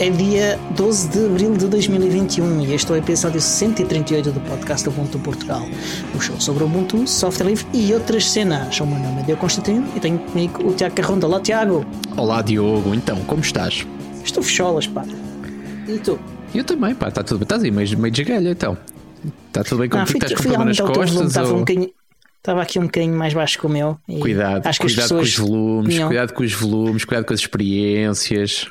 É dia 12 de abril de 2021 e este é o episódio 138 do podcast Ubuntu Portugal. O show sobre Ubuntu, software livre e outras cenas. O meu nome é Diogo Constantino e tenho comigo o Tiago Carronda. Olá, Tiago. Olá, Diogo. Então, como estás? Estou fecholas, pá. E tu? Eu também, pá. Está tudo bem. Estás aí meio, meio de galha, então. Está tudo bem contigo? Estás com problema nas costas? Ou... um estava aqui um bocadinho mais baixo que o meu. Cuidado, acho cuidado com os volumes, tinham... cuidado com os volumes, cuidado com as experiências.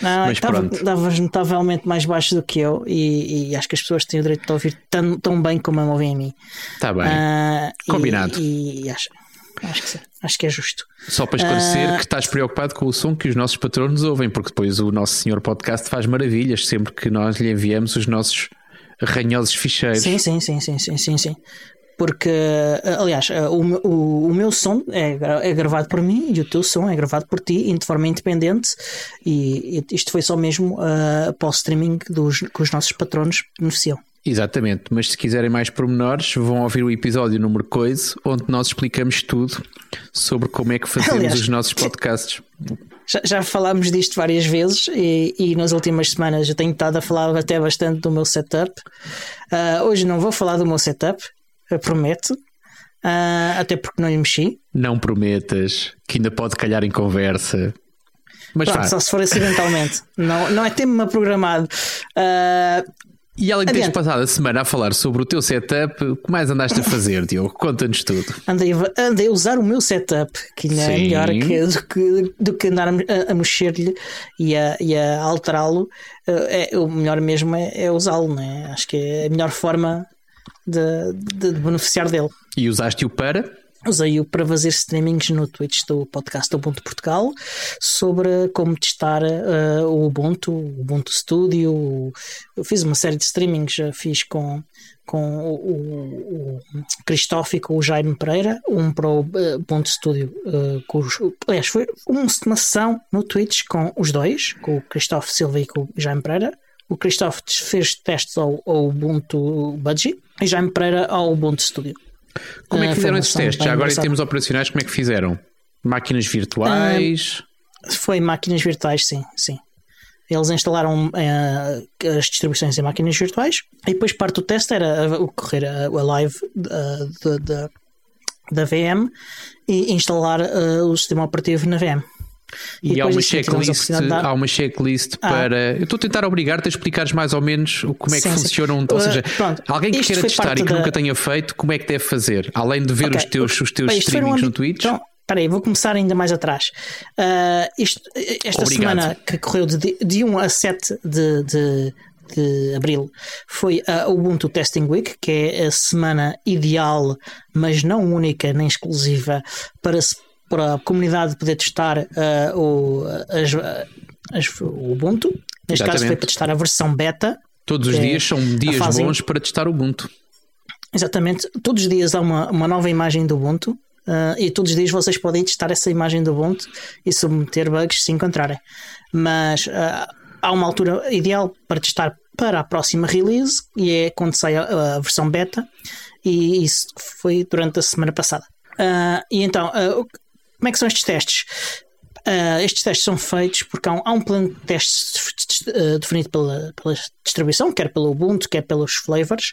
Não, estavas notavelmente mais baixo do que eu e, e, acho que as pessoas têm o direito de ouvir tão, tão bem como me ouvem a mim. Está bem. Uh, Combinado. E, e acho, acho, que, acho que é justo. Só para esclarecer uh, que estás preocupado com o som que os nossos patronos ouvem, porque depois o nosso senhor podcast faz maravilhas sempre que nós lhe enviamos os nossos ranhosos ficheiros. Sim, sim, sim, sim, sim, sim, sim porque, eh, aliás, eh, o, o, o meu som é, é, gravado por mim e o teu som é gravado por ti de forma independente e, isto foi só mesmo uh, para o streaming dos, que os nossos patronos beneficiam. Exatamente, mas se quiserem mais pormenores, vão ouvir o episódio número coisa, onde nós explicamos tudo sobre como é que fazemos aliás, os nossos podcasts. Já, já, falámos disto várias vezes e, e, nas últimas semanas eu tenho estado a falar até bastante do meu setup. Uh, hoje não vou falar do meu setup, prometo. Uh, até porque não lhe mexi. Não prometas, que ainda pode calhar em conversa. Mas Pronto, só se for acidentalmente. não, não é tema programado. Uh, e além de teres passado a semana a falar sobre o teu setup, o que mais andaste a fazer, Diogo? Conta-nos tudo. Andei, andei a usar o meu setup, que ainda é melhor que, do, que, do que andar a, a mexer-lhe e a, e a alterá-lo. É, o melhor mesmo é, é usá-lo, né? Acho que é a melhor forma de, de, de beneficiar dele. E usaste-o para? Usei-o para fazer streamings no Twitch do podcast Ubuntu Portugal sobre como testar uh, o Ubuntu, o Ubuntu Studio. Eu fiz uma série de streamings, fiz com, com o, o, o e com o Jaime Pereira, um para o uh, Ubuntu Studio. Uh, os, aliás, foi uma sessão no Twitch com os dois, com o Cristóvão Silva e com o Jaime Pereira. O Cristóvão fez testes ao, ao Ubuntu Budgie e Jaime Pereira ao Ubuntu Studio. Como é que fizeram esses testes? Já agora em termos operacionais, como é que fizeram? Máquinas virtuais? Uh, foi máquinas virtuais, sim, sim. Eles instalaram uh, as distribuições em máquinas virtuais e depois parte do teste era o correr a, a live da, da VM e instalar uh, o sistema operativo na VM. E, e há, uma checklist, há uma checklist ah. para. Eu estou a tentar obrigar-te a explicares mais ou menos como é que sim, funciona. Sim. Ou seja, uh, alguém que queira testar e que da... nunca tenha feito, como é que deve fazer? Além de ver okay. os teus, os teus Bem, streamings um no Twitch. Então, Espera aí, vou começar ainda mais atrás. Uh, isto, esta Obrigado. semana que correu de, de 1 a 7 de, de, de abril foi a Ubuntu Testing Week, que é a semana ideal, mas não única nem exclusiva, para se para a comunidade poder testar uh, o, as, as, o Ubuntu. Neste Exatamente. caso foi para testar a versão beta. Todos os dias são dias bons para testar o Ubuntu. Exatamente. Todos os dias há uma, uma nova imagem do Ubuntu. Uh, e todos os dias vocês podem testar essa imagem do Ubuntu e submeter bugs se encontrarem. Mas uh, há uma altura ideal para testar para a próxima release e é quando sai a, a versão beta. E isso foi durante a semana passada. Uh, e então, como é que são estes testes? Uh, estes testes são feitos porque há um, há um plano de testes uh, definido pela, pela, distribuição, quer pelo Ubuntu, quer pelos flavors,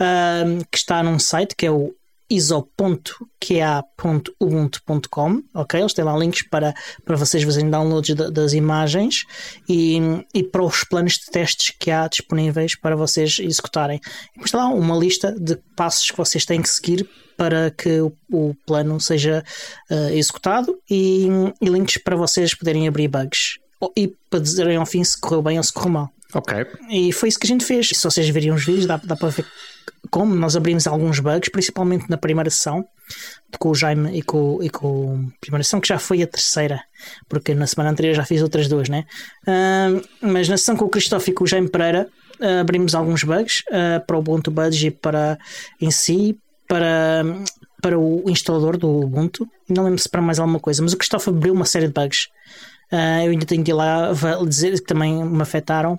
uh, que está num site que é o iso.qa.ubuntu.com, ok? Eles têm lá links para, para vocês fazerem downloads das imagens e, e para os planos de testes que há disponíveis para vocês executarem. E está lá uma lista de passos que vocês têm que seguir para que o, o plano seja uh, executado e, e links para vocês poderem abrir bugs e para dizerem ao fim se correu bem ou se correu mal. Ok. E foi isso que a gente fez. Se vocês veriam os vídeos, dá, dá para ver como nós abrimos alguns bugs, principalmente na primeira sessão, com o Jaime e com, e com a primeira sessão, que já foi a terceira, porque na semana anterior já fiz outras duas, né? Uh, mas na sessão com o Cristóvão e com o Jaime Pereira, uh, abrimos alguns bugs uh, para o Ubuntu Budgie para em si, para, para o instalador do Ubuntu, não lembro se para mais alguma coisa, mas o Cristóvão abriu uma série de bugs. eu ainda tenho que ir lá dizer que também me afetaram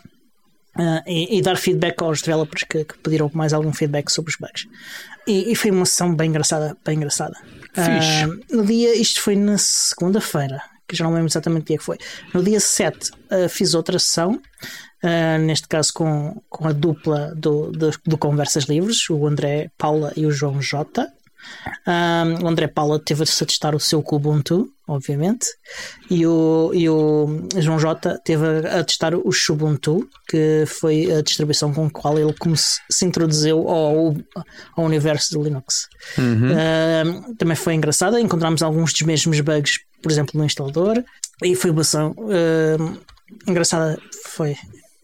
Uh, e, e, dar feedback aos developers que, que, pediram mais algum feedback sobre os bugs. E, e foi uma sessão bem engraçada, bem engraçada. Uh, no dia, isto foi na segunda-feira que já não lembro exatamente o dia que foi. No dia 7 uh, fiz outra sessão, neste caso com, com a dupla do, do, do, Conversas Livres, o André Paula e o João Jota. Um, o André Paula teve-se a testar o seu Kubuntu, obviamente, e o, e o João J teve a, a testar o Xubuntu, que foi a distribuição com a qual ele se, se introduziu ao, ao universo do Linux. Uhum. Um, também foi engraçado, encontramos alguns dos mesmos bugs, por exemplo, no instalador, e foi uma ação uh, engraçada. Foi.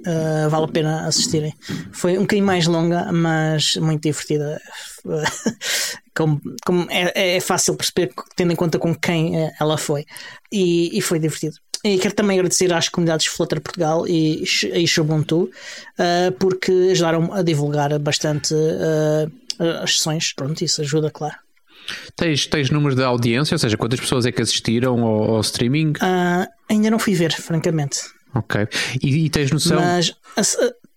Uh, vale a pena assistirem. Foi um bocadinho mais longa, mas muito divertida. como, como é, é, fácil perceber, tendo em conta com quem eh, ela foi. E, e foi divertido. E quero também agradecer às comunidades Flutter Portugal e, e Xubuntu, uh, porque ajudaram a divulgar bastante uh, as sessões. Pronto, isso ajuda, claro. Tens, tens números de audiência, ou seja, quantas pessoas é que assistiram ao, ao streaming? Uh, ainda não fui ver, francamente. Ok. E, e tens noção. Mas a,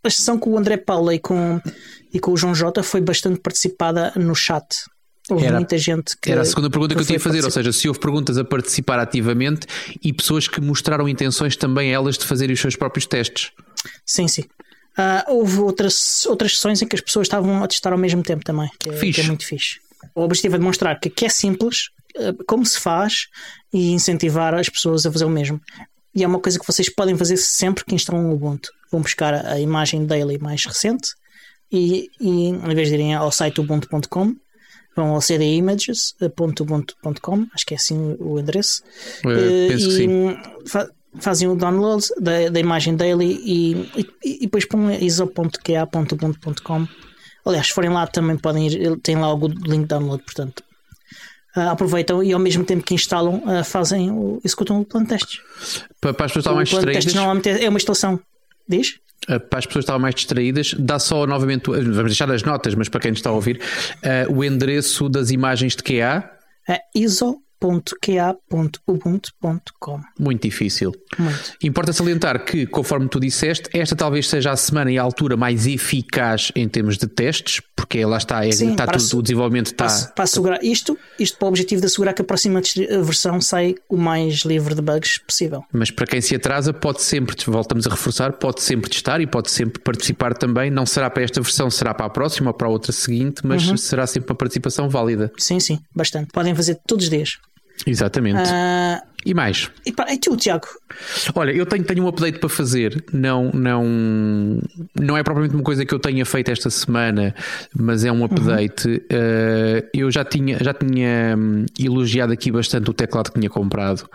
a, sessão com o André Paula e com, e com o João Jota foi bastante participada no chat. Houve era, muita gente que. Era a segunda pergunta que, que eu tinha a fazer, ou seja, se houve perguntas a participar ativamente e pessoas que mostraram intenções também elas de fazerem os seus próprios testes. Sim, sim. Uh, houve outras, outras sessões em que as pessoas estavam a testar ao mesmo tempo também, que é, que é muito fixe. O objetivo é demonstrar que, que é simples, uh, como se faz e incentivar as pessoas a fazer o mesmo. E é uma coisa que vocês podem fazer sempre que instalam o Ubuntu. Vão buscar a imagem daily mais recente e, e em vez de irem ao site ubuntu.com, vão ao cdimages.ubuntu.com, acho que é assim o endereço. Eu eh, penso e. Fa fazem o download da, da imagem daily e, e, e depois põem iso.ka.ubuntu.com. Aliás, se forem lá também podem ir, tem lá o link de download, portanto. Uh, aproveitam e ao mesmo tempo que instalam uh, fazem executam o plano de testes. Para, para as pessoas estarem mais distraídas. normalmente é, é uma instalação. Diz? Eh, para as pessoas que estavam mais distraídas, dá só novamente, vamos deixar as notas, mas para quem está a ouvir, uh, o endereço das imagens de QA. É ISO www.qa.ubuntu.com. Muito difícil. Muito. Importa salientar que, conforme tu disseste, esta talvez seja a semana e a altura mais eficaz em termos de testes, porque lá está, é, Sim, está tudo, o desenvolvimento está. Para, para assegurar isto, isto para o objetivo de assegurar que a próxima versão sai o mais livre de bugs possível. Mas para quem se atrasa, pode sempre, voltamos a reforçar, pode sempre testar e pode sempre participar também. Não será para esta versão, será para a próxima ou para a outra seguinte, mas uhum. será sempre uma participação válida. Sim, sim, bastante. Podem fazer todos os dias. Exatamente. Uh, e mais? E, pá, e tu, Tiago? Olha, eu tenho, tenho um update para fazer. Não, não, não é propriamente uma coisa que eu tenha feito esta semana, mas é um update. Uhum. Uh, eu já tinha, já tinha hum, elogiado aqui bastante o teclado que tinha comprado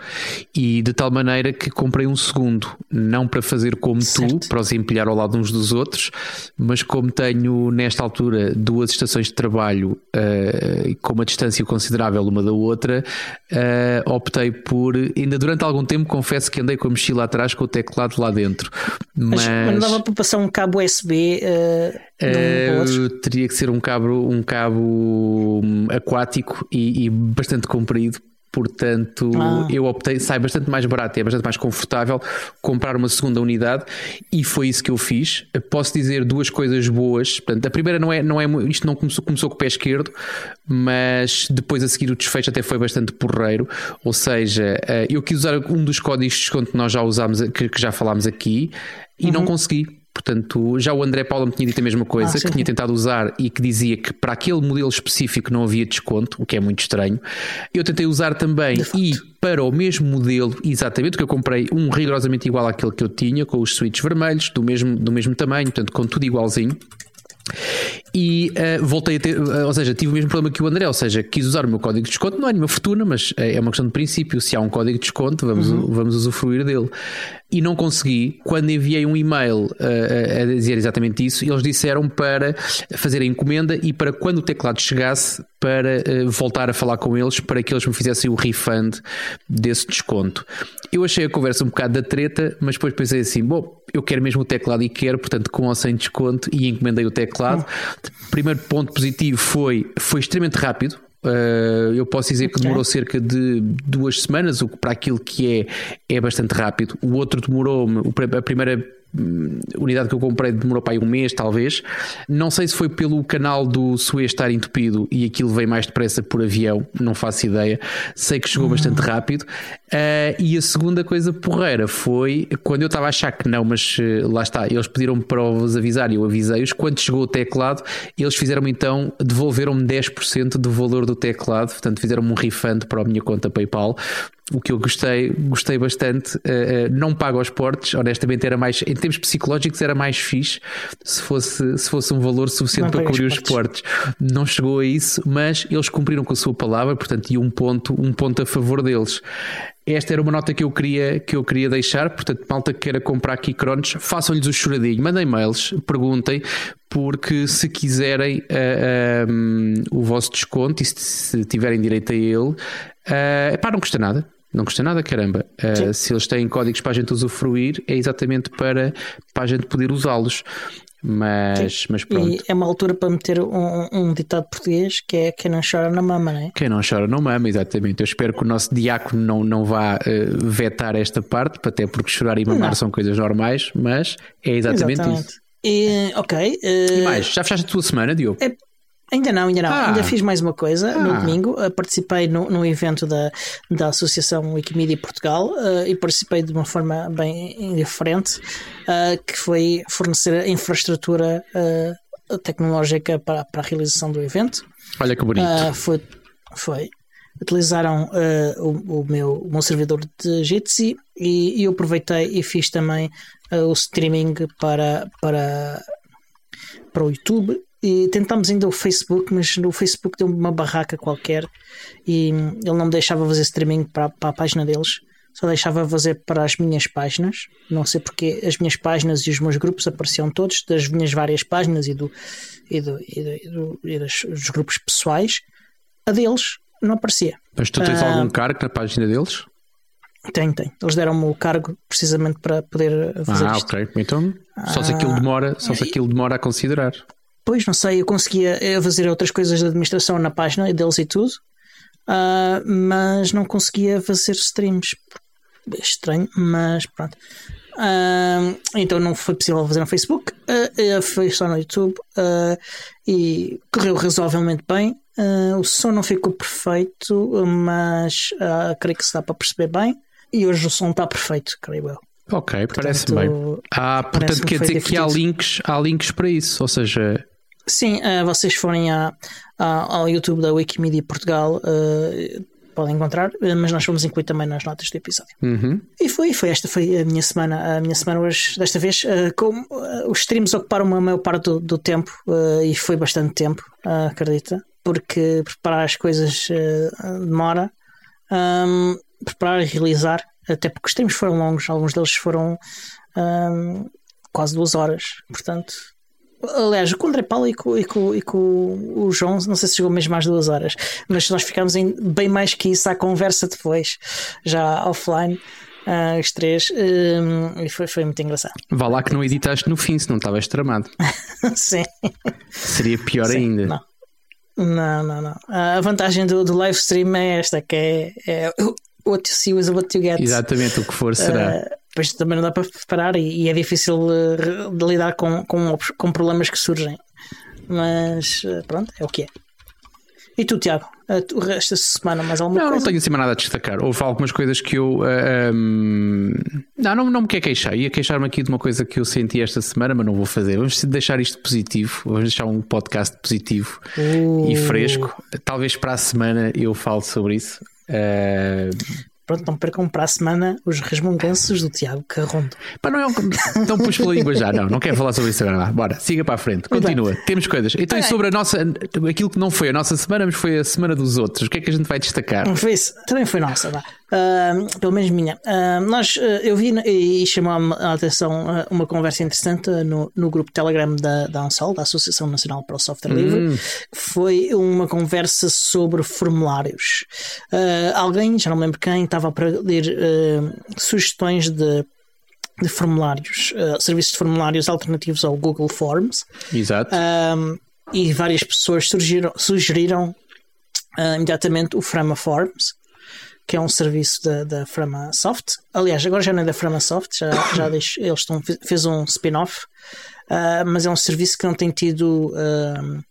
e de tal maneira que comprei um segundo, não para fazer como certo. tu, para os empilhar ao lado uns dos outros, mas como tenho nesta altura duas estações de trabalho uh, com uma distância considerável uma da outra, uh, optei por ainda durante algum tempo confesso que andei com a mochila atrás com o teclado lá dentro. Mas, mas não dava para passar um cabo USB uh, uh, Teria que ser um cabo, um cabo hum, aquático e, e bastante comprido portanto ah. eu optei, sai bastante mais barato e é bastante mais confortável comprar uma segunda unidade e foi isso que eu fiz. Posso dizer duas coisas boas. Portanto, a primeira não é, não é isto não começou, começou com o pé esquerdo, mas depois a seguir o desfecho até foi bastante porreiro. Ou seja, eh, eu quis usar um dos códigos de desconto que nós já usámos, que, já falámos aqui, e uhum. não consegui Portanto, já o André Paulo me tinha dito a mesma coisa, ah, que tinha tentado usar e que dizia que para aquele modelo específico não havia desconto, o que é muito estranho. Eu tentei usar também e para o mesmo modelo, exatamente, que eu comprei um rigorosamente igual àquele que eu tinha, com os switches vermelhos, do mesmo, do mesmo tamanho, portanto, com tudo igualzinho. E uh, voltei a ter, uh, ou seja, tive o mesmo problema que o André, ou seja, quis usar o meu código de desconto, não é nenhuma fortuna, mas é uma questão de princípio. Se há um código de desconto, vamos, uhum. vamos usufruir dele. E não consegui. Quando enviei um e-mail a dizer exatamente isso, eles disseram para fazer a encomenda e para quando o teclado chegasse, para voltar a falar com eles, para que eles me fizessem o refund desse desconto. Eu achei a conversa um bocado da treta, mas depois pensei assim: bom, eu quero mesmo o teclado e quero, portanto, com ou sem desconto, e encomendei o teclado. Uhum. Primeiro ponto positivo foi, foi extremamente rápido. Uh, eu posso dizer que demorou cerca de duas semanas, o que para aquilo que é é bastante rápido. O outro demorou-me, a primeira unidade que eu comprei demorou para aí um mês, talvez. Não sei se foi pelo canal do Suez estar entupido e aquilo veio mais depressa por avião, não faço ideia. Sei que chegou bastante uhum. rápido. Uh, e a segunda coisa porreira foi quando eu estava a achar que não, mas uh, lá está, eles pediram-me para vos avisar e eu avisei-os. Quando chegou o teclado, eles fizeram-me então, devolveram-me 10% do valor do teclado, portanto, fizeram-me um refund para a minha conta PayPal o que eu gostei, gostei bastante. Uh, não pago aos portes, honestamente, era mais, em termos psicológicos, era mais fixe se fosse, se fosse um valor suficiente não para cobrir os portes. Não chegou a isso, mas eles cumpriram com a sua palavra, portanto, e um ponto, um ponto a favor deles. Esta era uma nota que eu queria, que eu queria deixar, portanto, malta que queira comprar aqui cronos, façam-lhes o choradinho, mandem mails, perguntem, porque se quiserem uh, uh, um, o vosso desconto e se, se tiverem direito a ele, uh, pá, não custa nada. Não custa nada, caramba. Uh, se eles têm códigos para a gente usufruir, é exatamente para, para a gente poder usá-los. Mas, mas pronto. E é uma altura para meter um, um, ditado português que é quem não chora não mama, não é? Quem não chora não mama, exatamente. Eu espero que o nosso diácono não, não vá uh, vetar esta parte, até porque chorar e mamar não. são coisas normais, mas é exatamente, exatamente. isso. E, ok. Uh, e mais, já fechaste a tua semana, Diogo? É, Ainda não, ainda não. Ah. Ainda fiz mais uma coisa ah. no domingo. Uh, participei no, no evento da, da Associação Wikimedia Portugal uh, e participei de uma forma bem diferente, uh, que foi fornecer a infraestrutura tecnológica para, para a realização do evento. Olha que bonito. foi, foi. Utilizaram o, o, meu, o meu servidor de Jitsi e, e eu aproveitei e fiz também o streaming para, para, para o YouTube e tentámos ainda o Facebook, mas no Facebook deu uma barraca qualquer e ele não me deixava fazer streaming para, para a página deles, só deixava fazer para as minhas páginas. Não sei porque as minhas páginas e os meus grupos apareciam todos, das minhas várias páginas e, do, e, do, e, do, e, do, dos, dos, grupos pessoais. A deles não aparecia. Mas tu tens uh, algum cargo na página deles? Tem, tem. Eles deram-me o cargo precisamente para poder fazer ah, isto. ok. Então, só se aquilo demora, só se aquilo demora a considerar. Pois, não sei, eu conseguia eh, fazer outras coisas de administração na página deles e tudo, uh, mas não conseguia fazer streams. É estranho, mas pronto. Uh, então não foi possível fazer no Facebook, uh, foi só no YouTube e correu razoavelmente bem. o som não ficou perfeito, mas creio que se dá para perceber bem. E hoje o som está perfeito, creio eu. Ok, parece-me bem. Ah, portanto, quer dizer que há links, há links para isso, ou seja, Sim, uh, vocês forem a, a, ao YouTube da Wikimedia Portugal, uh, podem encontrar, uh, mas nós vamos incluir também nas notas do episódio. Uhum. E foi, foi esta foi a minha semana. A minha semana hoje, desta vez, como os streams ocuparam uma maior parte do, do tempo e foi bastante tempo, acredita, porque preparar as coisas demora. Um, preparar e realizar, até porque os streams foram longos, alguns deles foram um, quase duas horas, portanto Aliás, com o André Paulo e com, e, com, e com o João, não sei se chegou mesmo às duas horas, mas nós ficámos em bem mais que isso à conversa depois, já offline. Uh, os três um, e foi, foi muito engraçado. Vá lá que não editaste no fim, se não estavas tramado. Sim. Seria pior Sim, ainda. Não. Não, não, não. A vantagem do, do live stream é esta: que é, é what you see is what you get. Exatamente, o que for será. Uh, depois também não dá para preparar e, e é difícil uh, de lidar com, com, com problemas que surgem. Mas uh, pronto, é o que é. E tu, Tiago, da semana mais alguma não, coisa? Não, tenho assim nada a destacar. Houve algumas coisas que eu. Uh, um... Não, não, não me quer queixar. Ia queixar-me aqui de uma coisa que eu senti esta semana, mas não vou fazer. Vamos deixar isto positivo. Vamos deixar um podcast positivo uh. e fresco. Talvez para a semana eu falo sobre isso. Uh, Pronto, não percam para a semana os resmunganços do Tiago Carrondo. Pá, não é um... Então pus pela língua já, não, não quero falar sobre isso agora. Bora, siga para a frente, continua. Temos coisas. Então, e sobre a nossa, aquilo que não foi a nossa semana, mas foi a semana dos outros, o que é que a gente vai destacar? Foi isso, também foi nossa, vá. Uh, pelo menos minha. Uh, nós, uh, eu vi e chamou-me a atenção uma conversa interessante no, no grupo Telegram da, da ANSOL, da Associação Nacional para o Software hum. Livre. Foi uma conversa sobre formulários. alguém, já não me lembro quem, estava a pedir sugestões de de formulários, uh, serviços de formulários alternativos ao Google Forms. Exato. e várias pessoas surgiram, sugeriram uh, imediatamente o Frama Forms, que é um serviço da, da Framasoft. Aliás, agora já não é da Framasoft, já, já deixo, eles estão, fez um spin-off, uh, mas é um serviço que não tem tido uh,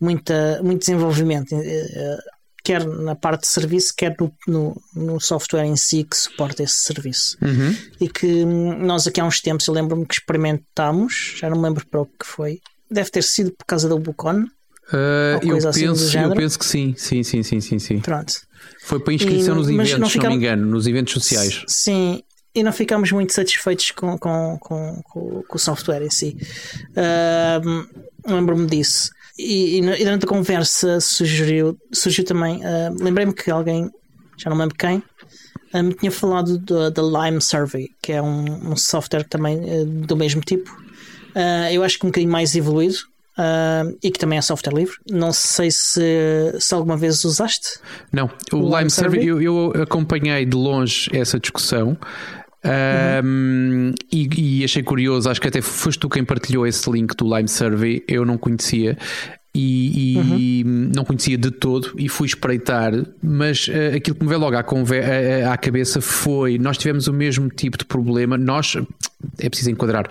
muita, muito desenvolvimento. Uh, quer na parte de serviço, quer no, no, no, software em si que suporta esse serviço. Uhum. E que hum, nós aqui há uns tempos, eu lembro-me que experimentámos, já não me lembro para o que foi, deve ter sido por causa da Bucon. Uh, eu, assim penso, eu penso que sim, sim, sim, sim, sim, sim. Pronto. Foi para inscrição e, nos eventos, não, ficamos, não me engano, nos eventos sociais. Sim, e não ficámos muito satisfeitos com, com, com, com, com o software em si. Uh, Lembro-me disso. E, e, durante a conversa surgiu, surgiu também. Uh, Lembrei-me que alguém, já não lembro quem, uh, me tinha falado da Lime Survey, que é um, um software também do mesmo tipo. eu acho que um bocadinho mais evoluído. E que também é software livre. Não sei se, se alguma vez usaste. Não, o, o Lime, Survey eu, eu acompanhei de longe essa discussão. Um, e, e, achei curioso, acho que até foste tu quem partilhou esse link do Lime Survey, eu não conhecia e, e uhum. não conhecia de todo e fui espreitar, mas uh, aquilo que me veio logo à, à, à, cabeça foi: nós tivemos o mesmo tipo de problema, nós. É preciso enquadrar.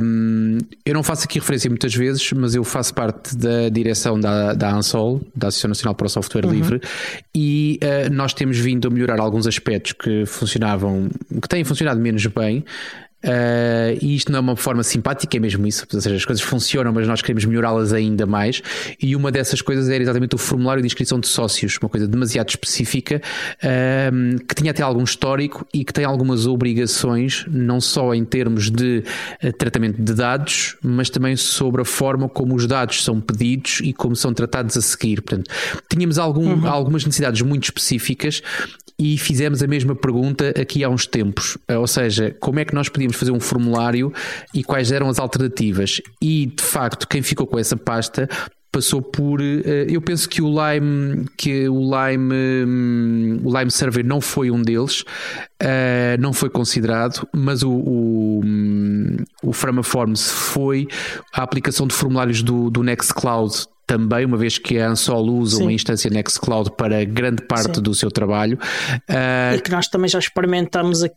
Um, eu não faço aqui referência muitas vezes, mas eu faço parte da direção da, da ANSOL, da Associação Nacional para o Software uhum. Livre, e uh, nós temos vindo a melhorar alguns aspectos que funcionavam, que têm funcionado menos bem, Uh, e isto não é uma forma simpática, é mesmo isso. Ou seja, as coisas funcionam, mas nós queremos melhorá-las ainda mais. E uma dessas coisas era exatamente o formulário de inscrição de sócios, uma coisa demasiado específica, uh, que tinha até algum histórico e que tem algumas obrigações, não só em termos de uh, tratamento de dados, mas também sobre a forma como os dados são pedidos e como são tratados a seguir. Portanto, tínhamos algum, uhum. algumas necessidades muito específicas e fizemos a mesma pergunta aqui há uns tempos. Ou seja, como é que nós podíamos fazer um formulário e quais eram as alternativas? E de facto, quem ficou com essa pasta passou por eh, eu penso que o Lime que o Lime hum, o Lime Server não foi um deles eh, não foi considerado mas o o, hum, o Framaforms foi a aplicação de formulários do, do Nextcloud também, uma vez que a Ansol usa Sim. uma instância Nextcloud para grande parte Sim. do seu trabalho. Uh, e que nós também já experimentamos. Uh,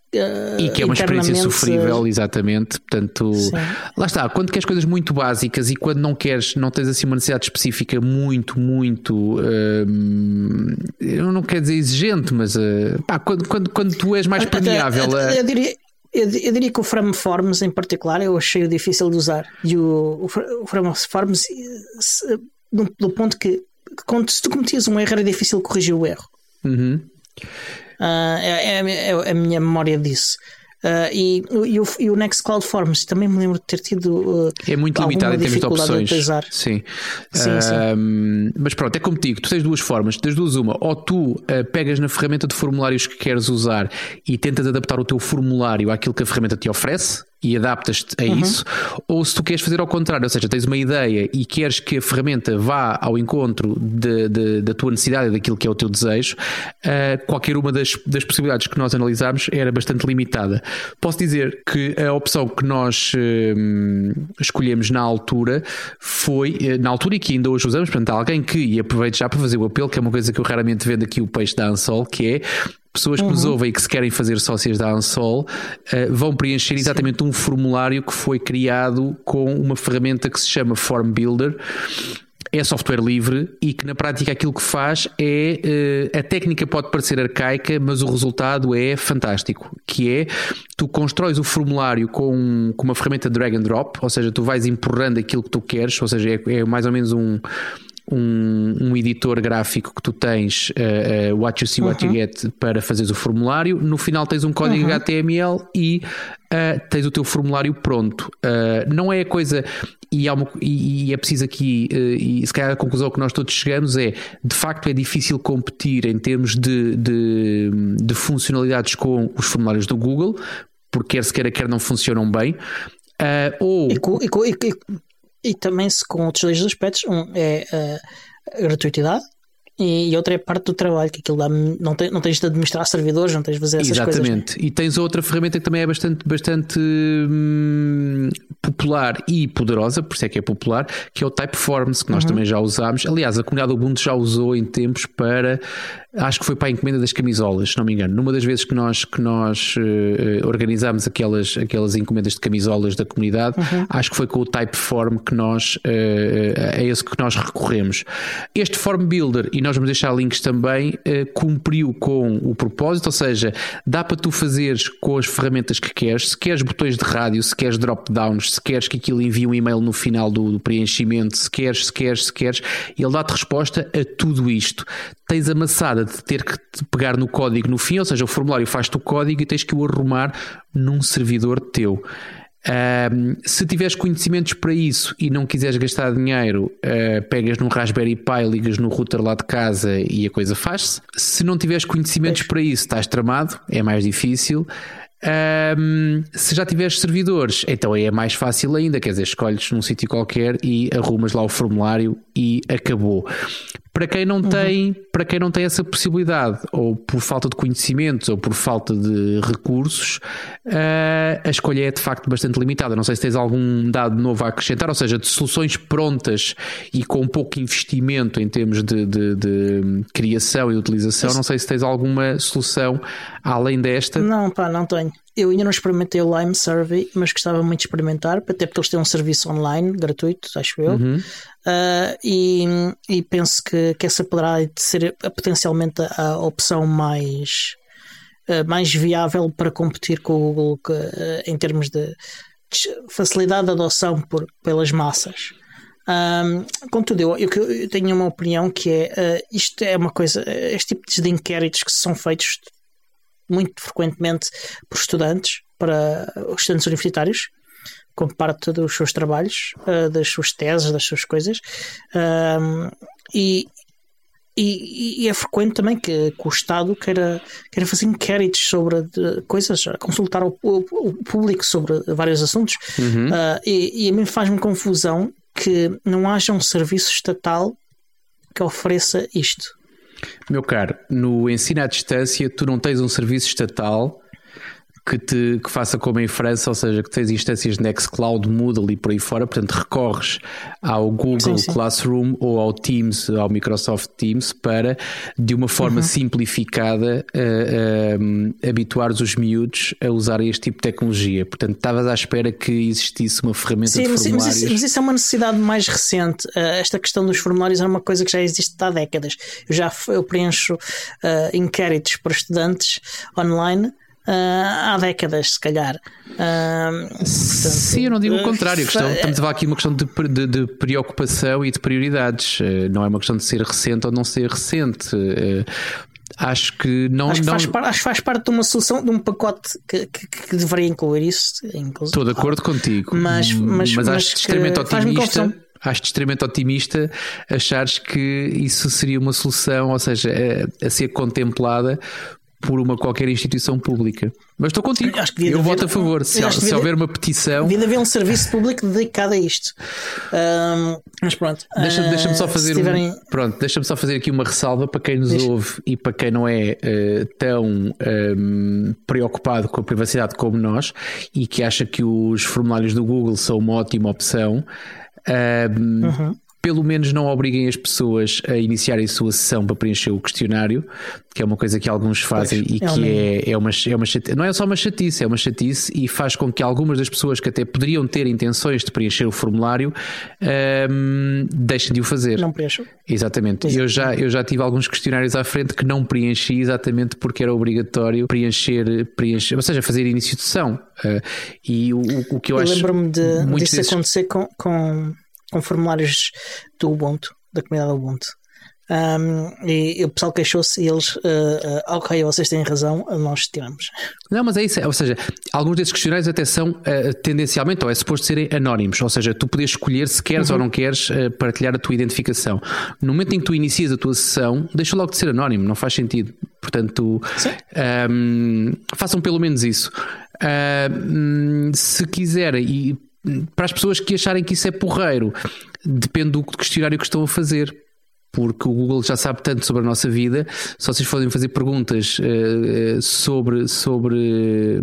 e que é uma experiência sofrível, exatamente. Portanto, Sim. lá está. Quando queres coisas muito básicas e quando não queres, não tens assim uma necessidade específica muito, muito. Uh, eu não quero dizer exigente, mas pá, quando, quando, quando tu és mais permeável. Eu, eu, eu diria, eu, eu, diria que o Frameforms em particular eu achei difícil de usar. E o, o, o Frameforms do, do ponto que, quando, se tu cometias um erro era difícil corrigir o erro. Uhum. Uh, é, é, é, a minha memória disso. Uh, e, e, o, e o Nextcloud Forms também me lembro de ter tido. Uh, é muito limitado em termos de opções. De sim. Sim, sim. Mas pronto, é como digo: tu tens duas formas. Das duas, uma, ou tu pegas na ferramenta de formulários que queres usar e tentas adaptar o teu formulário àquilo que a ferramenta te oferece e adaptas-te a uhum. isso, ou se tu queres fazer ao contrário, ou seja, tens uma ideia e queres que a ferramenta vá ao encontro de, de, da tua necessidade e daquilo que é o teu desejo, uh, qualquer uma das, das possibilidades que nós analisámos era bastante limitada. Posso dizer que a opção que nós uh, escolhemos na altura foi, uh, na altura e que ainda hoje usamos, portanto, alguém que, e aproveito já para fazer o apelo, que é uma coisa que eu raramente vendo aqui o peixe da Ansol, que é pessoas que uhum. nos ouvem e que se querem fazer sócias da Ansol uh, vão preencher exatamente Sim. um formulário que foi criado com uma ferramenta que se chama Form Builder. É software livre e que na prática aquilo que faz é uh, a técnica pode parecer arcaica, mas o resultado é fantástico. Que é tu constróis o formulário com, com uma ferramenta drag and drop, ou seja, tu vais empurrando aquilo que tu queres, ou seja, é, é mais ou menos um, um, um, editor gráfico que tu tens, uh, uh, What You See, What uhum. You Get, para fazeres o formulário. No final tens um código uhum. HTML e uh, tens o teu formulário pronto. não é a coisa. E, uma, e, é preciso aqui, e se calhar a conclusão que nós todos chegamos é de facto é difícil competir em termos de, de, de funcionalidades com os formulários do Google, porque quer se queira, quer não funcionam bem. Uh, ou... E, com, e, com, e, e também se com outros dois aspectos, um é a gratuitidade e, outra é parte do trabalho, que aquilo dá, não, tem, não tens de administrar servidores, não tens de fazer essas Exatamente. coisas. Exatamente. E tens outra ferramenta que também é bastante, bastante hum, popular e poderosa, por isso é que é popular, que é o Typeforms, que nós uhum. também já usámos. Aliás, a comunidade Ubuntu já usou em tempos para acho que foi para a encomenda das camisolas, se não me engano. Numa das vezes que nós, que nós uh, organizámos aquelas, aquelas encomendas de camisolas da comunidade, uhum. acho que foi com o Typeform que nós uh, é esse que nós recorremos. Este Form Builder, e nós vamos deixar links também, uh, cumpriu com o propósito, ou seja, dá para tu fazeres com as ferramentas que queres, se queres botões de rádio, se queres drop-downs, se queres que aquilo envie um e-mail no final do, do preenchimento, se queres, se queres, se queres, ele dá-te resposta a tudo isto. Tens a maçada de ter que pegar no código no fim, ou seja, o formulário faz-te o código e tens que o arrumar num servidor teu. Um, se tiveres conhecimentos para isso e não quiseres gastar dinheiro, uh, pegas num Raspberry Pi, ligas no router lá de casa e a coisa faz-se. Se não tiveres conhecimentos para isso, estás tramado, é mais difícil. Um, se já tiveres servidores, então é mais fácil ainda, quer dizer, escolhes num sítio qualquer e arrumas lá o formulário e acabou. Para quem não uhum. tem, para quem não tem essa possibilidade, ou por falta de conhecimentos, ou por falta de recursos, uh, a escolha é de facto bastante limitada. Não sei se tens algum dado novo a acrescentar, ou seja, de soluções prontas e com pouco investimento em termos de, de, de criação e utilização. Não sei se tens alguma solução além desta. Não, pá, não tenho. Eu ainda não experimentei o Lime Survey, mas gostava muito de experimentar, até porque eles têm um serviço online gratuito, acho eu. Uhum. Uh, e, e, penso que, que essa poderá ser potencialmente a opção mais, uh, mais viável para competir com o Google que, uh, em termos de facilidade de adoção por, pelas massas. Um, contudo, eu, eu, eu, tenho uma opinião que é isto é uma coisa, este tipo de inquéritos que são feitos muito frequentemente por estudantes, para os estudantes universitários, como parte dos seus trabalhos, uh, das suas teses, das suas coisas. Uh, e, e, e, é frequente também que, que, o Estado queira, queira fazer inquéritos sobre de, coisas, consultar o, o, o, público sobre vários assuntos. Uhum. Uh, e, e a mim faz-me confusão que não haja um serviço estatal que ofereça isto. Meu caro, no ensino à distância, tu não tens um serviço estatal que te que faça como em França, ou seja, que tens instâncias Nextcloud, Moodle e por aí fora, portanto recorres ao Google sim, sim. Classroom ou ao Teams, ao Microsoft Teams, para de uma forma uhum. simplificada uh, uh, habituares os miúdos a usar este tipo de tecnologia. Portanto, estavas à espera que existisse uma ferramenta sim, de mas, formulários. Mas isso, mas isso é uma necessidade mais recente. Uh, esta questão dos formulários é uma coisa que já existe há décadas. Eu já eu preencho inquéritos para estudantes online há décadas, se calhar. Uh, portanto, Sim, eu não digo o contrário. Uh, questão, estamos a falar aqui uma questão de, de, de, preocupação e de prioridades. Uh, não é uma questão de ser recente ou não ser recente. Uh, acho que não. Acho que, Faz, parte, acho que faz parte de uma solução, de um pacote que, que, que deveria incluir isso. Estou de acordo contigo. Mas, mas, mas, mas acho extremamente otimista acho extremamente otimista achares que isso seria uma solução, ou seja, a, a, ser contemplada por uma qualquer instituição pública. Mas estou contigo. Eu voto a favor. Se, se houver uma petição. Devia haver um serviço público dedicado a isto. Um, mas pronto. Deixa-me deixa só fazer. Tiverem... Um, pronto, deixa-me só fazer aqui uma ressalva para quem nos Deixa. ouve e para quem não é uh, tão um, preocupado com a privacidade como nós e que acha que os formulários do Google são uma ótima opção. Uhum pelo menos não obriguem as pessoas a iniciarem a sua sessão para preencher o questionário, que é uma coisa que alguns fazem pois, e que é, é, uma, é uma chatice. Não é só uma chatice, é uma chatice e faz com que algumas das pessoas que até poderiam ter intenções de preencher o formulário um, deixem de o fazer. Não preencham. Exatamente. Eu já, eu já tive alguns questionários à frente que não preenchi exatamente porque era obrigatório preencher, preencher ou seja, fazer início de sessão. Uh, e o, o que eu, eu acho. lembro-me de, disso vezes... acontecer com, com com formulários do Ubuntu, da comunidade Ubuntu. Um, e, e, o pessoal queixou-se e eles, uh, uh, ok, vocês têm razão, nós tiramos. Não, mas é isso, ou seja, alguns desses questionários até são uh, tendencialmente, ou é suposto serem anónimos, ou seja, tu podes escolher se queres uhum. ou não queres partilhar a tua identificação. No momento em que tu inicias a tua sessão, deixa logo de ser anónimo, não faz sentido. Portanto, um, façam pelo menos isso. se quiserem, e para as pessoas que acharem que isso é porreiro, depende do questionário que estão a fazer. porque o Google já sabe tanto sobre a nossa vida. Se vocês forem fazer perguntas uh, sobre, sobre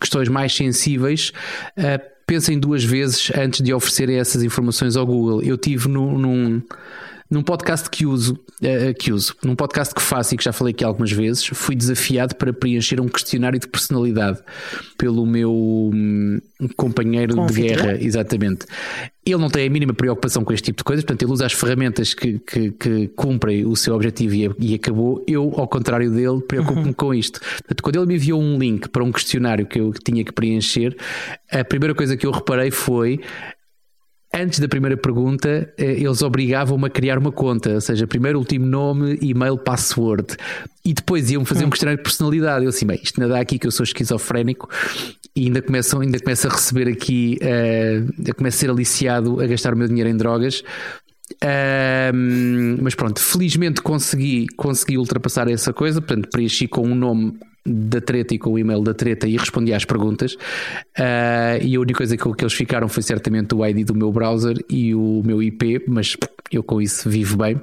questões mais sensíveis, uh, pensem duas vezes antes de oferecerem essas informações ao Google. Eu tive no, num num podcast que uso, uh, que uso, num podcast que faço e que já falei aqui algumas vezes, fui desafiado para preencher um questionário de personalidade pelo meu um, companheiro de guerra, exatamente. Ele não tem a mínima preocupação com este tipo de coisas, portanto, ele usa as ferramentas que, que, que cumprem o seu objetivo e, e, acabou. Eu, ao contrário dele, preocupo-me uhum. com isto. Portanto, quando ele me enviou um link para um questionário que eu tinha que preencher, a primeira coisa que eu reparei foi antes da primeira pergunta, eh, eles obrigavam-me a criar uma conta, ou seja, primeiro último nome, e-mail, password. E depois iam fazer um hum. questionário de personalidade. Eu assim, bem, isto não dá aqui que eu sou esquizofrénico e ainda começam, ainda começo a receber aqui, uh, começo a ser aliciado a gastar o meu dinheiro em drogas. Uh, mas pronto, felizmente consegui, consegui ultrapassar essa coisa, portanto, preenchi com um nome da treta e com o e-mail da treta e respondi às perguntas. Uh, e a única coisa que, que eles ficaram foi certamente o ID do meu browser e o meu IP, mas eu com isso vivo bem.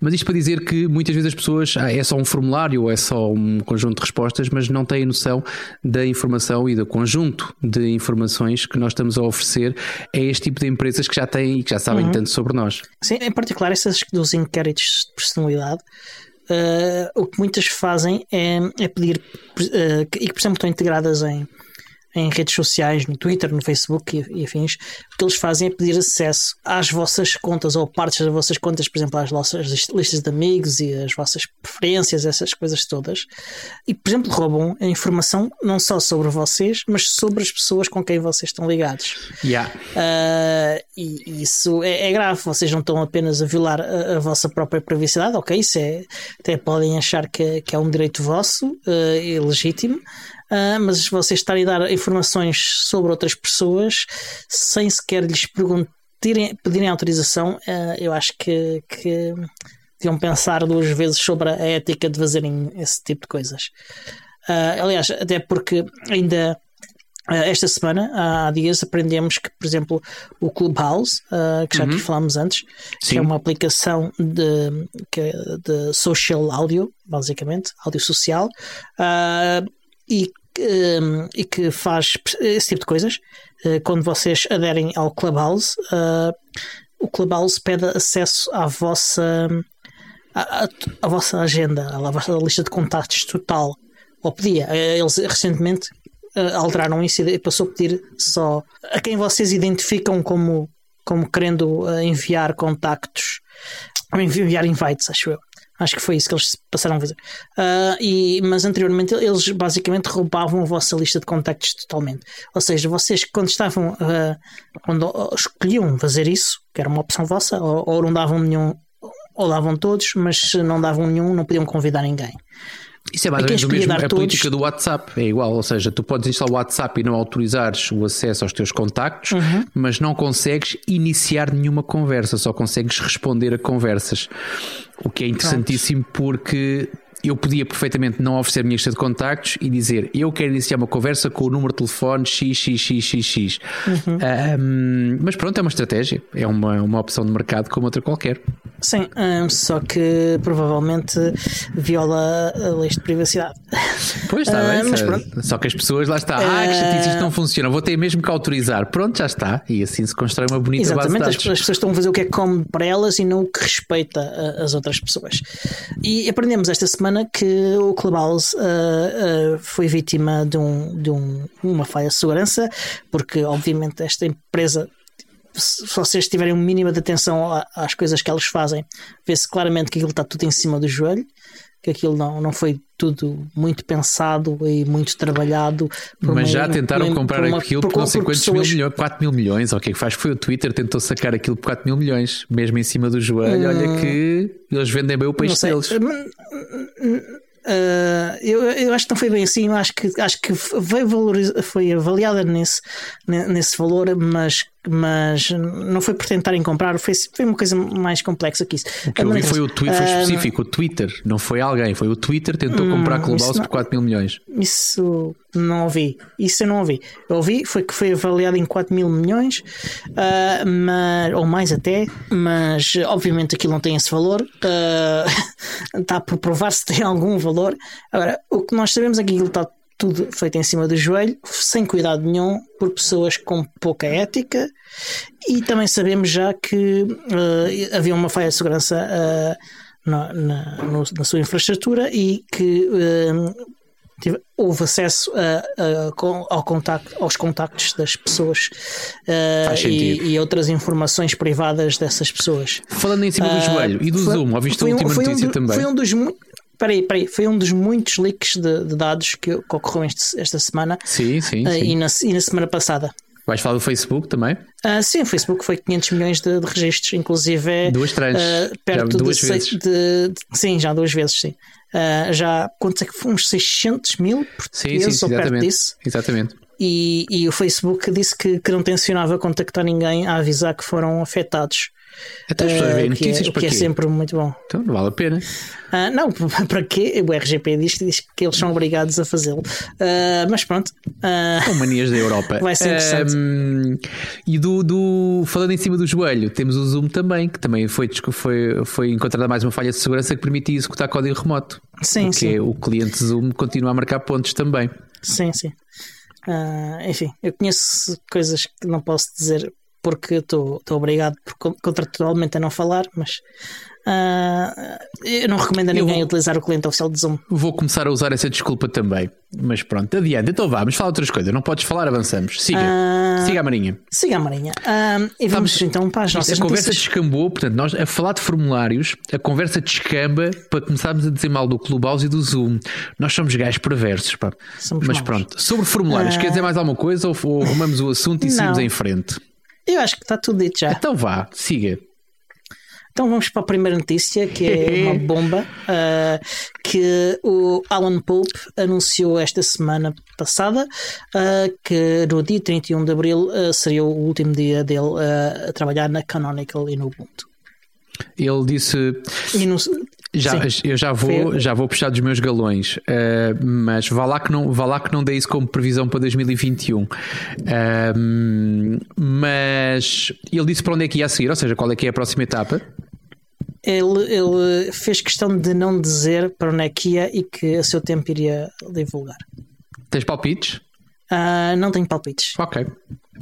Mas isto para dizer que muitas vezes as pessoas ah, é só um formulário ou é só um conjunto de respostas, mas não têm noção da informação e do conjunto de informações que nós estamos a oferecer a este tipo de empresas que já têm e que já sabem uhum. tanto sobre nós. Sim, em particular essas dos inquéritos de personalidade Uh, o que muitas fazem é, é pedir, uh, e que, por exemplo, estão integradas em, em redes sociais, no Twitter, no Facebook e, e afins, o que eles fazem é pedir acesso às vossas contas ou partes das vossas contas, por exemplo, às vossas listas de amigos e as vossas preferências, essas coisas todas. E, por exemplo, roubam a informação não só sobre vocês, mas sobre as pessoas com quem vocês estão ligados. Yeah. Uh, e isso é, é, grave. Vocês não estão apenas a violar a, a, vossa própria privacidade, ok? Isso é, até podem achar que, que é um direito vosso uh, e legítimo uh, mas vocês estarem a dar informações sobre outras pessoas sem sequer lhes perguntarem, pedirem autorização, uh, eu acho que, que deviam pensar duas vezes sobre a ética de fazerem esse tipo de coisas. Uh, aliás, até porque ainda esta semana, há dias, aprendemos que, por exemplo, o Clubhouse, que já uhum. aqui falámos antes, Sim. que é uma aplicação de, de social audio, basicamente, áudio social, e Ehm, e que faz esse tipo de coisas. Uh, quando vocês aderem ao Clubhouse, uh, o Clubhouse pede acesso à vossa, à, à, vossa agenda, à vossa lista de contactos total. Ou pedia. Eh, eles recentemente alteraram isso e passou a pedir só a quem vocês identificam como, como querendo enviar contactos, ou enviar invites, acho eu. Acho que foi isso que eles passaram a fazer. Uh, e, mas anteriormente eles basicamente roubavam a vossa lista de contactos totalmente. Ou seja, vocês quando estavam, uh, quando escolhiam fazer isso, que era uma opção vossa, ou, ou não davam nenhum, ou davam todos, mas se não davam nenhum, não podiam convidar ninguém. Isso é basicamente o mesmo, a todos... política do WhatsApp é igual, ou seja, tu podes instalar o WhatsApp e não autorizares o acesso aos teus contactos, uhum. mas não consegues iniciar nenhuma conversa, só consegues responder a conversas. O que é interessantíssimo porque eu podia perfeitamente não oferecer a minha lista de contactos e dizer eu quero iniciar uma conversa com o número de telefone XXXXX. Uhum. Um, mas pronto, é uma estratégia, é uma, uma opção de mercado como outra qualquer. Sim, só que provavelmente viola a lei de privacidade. Pois está bem, mas pronto. só que as pessoas lá está, ah, que chatice, isto não funciona, vou ter mesmo que autorizar. Pronto, já está. E assim se constrói uma bonita Exatamente, base de dados. as pessoas estão a fazer o que é cómodo para elas e não o que respeita as outras pessoas. E aprendemos esta semana semana que o Clubhouse uh, uh, foi vítima de, um, de um, uma falha de segurança, porque obviamente esta empresa se vocês tiverem um mínimo de atenção às coisas que eles fazem, vê-se claramente que aquilo está tudo em cima do joelho, que aquilo não, não foi tudo muito pensado e muito trabalhado. Mas já tentaram uma, comprar uma, aquilo por, por não sei quantos pessoas... mil milhões, 4 mil milhões, o que é que faz? Foi o Twitter, tentou sacar aquilo por 4 mil milhões, mesmo em cima do joelho. Hum, Olha que eles vendem bem o peixe deles. Uh, eu, eu acho que não foi bem assim, acho que, acho que foi, valoriz, foi avaliada nesse, nesse valor, mas mas não foi por tentarem comprar, foi, foi uma coisa mais complexa que isso. O que eu vi foi o Twitter, foi específico, uh, o Twitter, não foi alguém, foi o Twitter tentou hum, comprar Clubhouse por 4 mil milhões. Isso não ouvi, isso eu não ouvi. Eu ouvi foi que foi avaliado em 4 mil milhões, uh, mas, ou mais até, mas obviamente aquilo não tem esse valor, uh, está por provar se tem algum valor. Agora, o que nós sabemos é que aquilo está tudo feito em cima do joelho, sem cuidado nenhum, por pessoas com pouca ética. E também sabemos já que uh, havia uma falha de segurança uh, na, na, na, sua infraestrutura e que uh, houve acesso a, a, ao contacto, aos contactos das pessoas e, e, outras informações privadas dessas pessoas. Falando em cima do joelho e do foi, Zoom, ouviste a última um, notícia um, também? Foi um dos Peraí, peraí, foi um dos muitos leaks de, de dados que, que ocorreu este, esta semana. Sim, sim, uh, sim. E, na, e na semana passada. Vais falar do Facebook também? Uh, sim, o Facebook foi 500 milhões de, de registros, inclusive é. Duas trans. Uh, perto já duas de, vezes. De, de, sim, já duas vezes, sim. Uh, já, quanto é que foi? Uns 600 mil portugueses sim, sim, ou perto disso. Exatamente. E, e o Facebook disse que, que não tencionava contactar ninguém a avisar que foram afetados. Até as pessoas veem uh, notícias é, para que é sempre muito bom. Então não vale a pena. Uh, não, para quê? O RGP diz, diz que eles são obrigados a fazê-lo. Uh, mas pronto. Uh, manias da Europa. Vai ser interessante. Um, e do, do, falando em cima do joelho, temos o Zoom também, que também foi, foi, foi encontrada mais uma falha de segurança que permitia executar código remoto. Sim, sim. É, o cliente Zoom continua a marcar pontos também. Sim, sim. Uh, enfim, eu conheço coisas que não posso dizer porque estou obrigado por, contratualmente a não falar, mas uh, eu não recomendo a ninguém utilizar o cliente oficial de Zoom. Vou começar a usar essa desculpa também, mas pronto, adiante. Então vamos falar outras coisas. Não podes falar, avançamos. Siga, uh, siga a Marinha. Siga a Marinha. Uh, e vamos, então para as nossas A conversa descambou, portanto, nós a falar de formulários, a conversa descamba para começarmos a dizer mal do Clubhouse e do Zoom. Nós somos gajos perversos, pá. Somos mas maus. pronto, sobre formulários, quer dizer mais alguma coisa ou, ou arrumamos o assunto e seguimos em frente? Eu acho que está tudo dito já. Então vá, siga. Então vamos para a primeira notícia, que é uma bomba, uh, que o Alan Pope anunciou esta semana passada, uh, que no dia 31 de Abril uh, seria o último dia dele a trabalhar na Canonical e no Ubuntu. Ele disse. No, já, eu já vou, já vou puxar dos meus galões, uh, mas vá lá, que não, vá lá que não dê isso como previsão para 2021. Uh, eh, mas ele disse para onde é que ia seguir, ou seja, qual é que é a próxima etapa? Ele, ele fez questão de não dizer para onde é que ia e que a seu tempo iria divulgar. Tens palpites? Uh, não tenho palpites. Ok.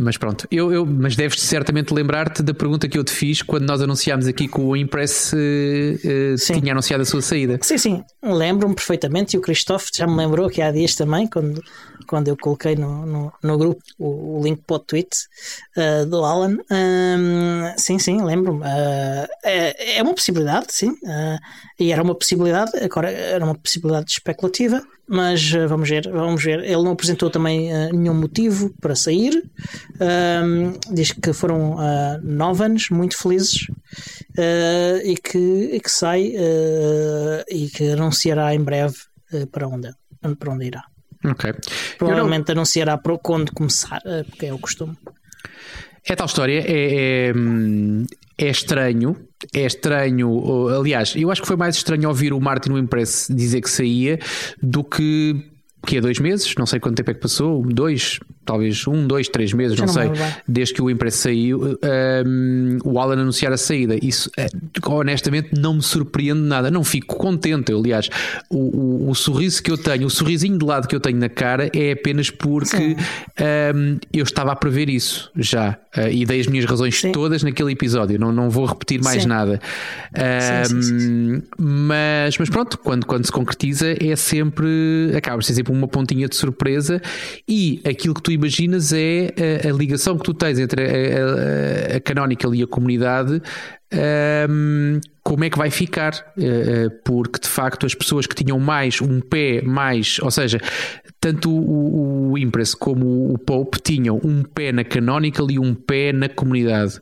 Mas pronto, eu, eu, mas deves certamente lembrar-te da pergunta que eu te fiz quando nós anunciámos aqui que o Impress uh, uh, tinha anunciado a sua saída. Sim, sim, lembro-me perfeitamente e o Christophe já me lembrou que há dias também, quando, quando eu coloquei no, no, no grupo o, o, link para o tweet uh, do Alan. Sim, sim, lembro-me. É, é, uma possibilidade, sim, e era uma possibilidade, agora era uma possibilidade especulativa mas uh, vamos ver, vamos ver. Ele não apresentou também uh, nenhum motivo para sair. diz que foram uh, nove anos muito felizes e, que, e que sai e que anunciará em breve para, onde, para onde irá. Ok. Provavelmente não... anunciará para quando começar, porque é o costume. É tal história, é, é, é, estranho. É estranho, aliás, eu acho que foi mais estranho ouvir o Martin Impress dizer que saía do que que é dois meses, não sei quanto tempo é que passou, dois, talvez um, dois, três meses, não, não, sei, desde que o Impress saiu, um, o Alan anunciar a saída. Isso eh, honestamente não me surpreende nada, não fico contente. Eu, aliás, o, o, o, sorriso que eu tenho, o sorrisinho de lado que eu tenho na cara é apenas porque um, eu estava a prever isso já uh, e dei as minhas razões sim. todas naquele episódio. Não, não vou repetir mais sim. nada. Um, sim, mas, mas pronto, quando, quando se concretiza é sempre acaba por ser sempre uma pontinha de surpresa e aquilo que tu imaginas é a, a ligação que tu tens entre a, a, a Canonical e a comunidade. Um, como é que vai ficar? Uh, porque de facto as pessoas que tinham mais um pé mais, ou seja, tanto o, o Impress como o Pope tinham um pé na Canonical e um pé na comunidade.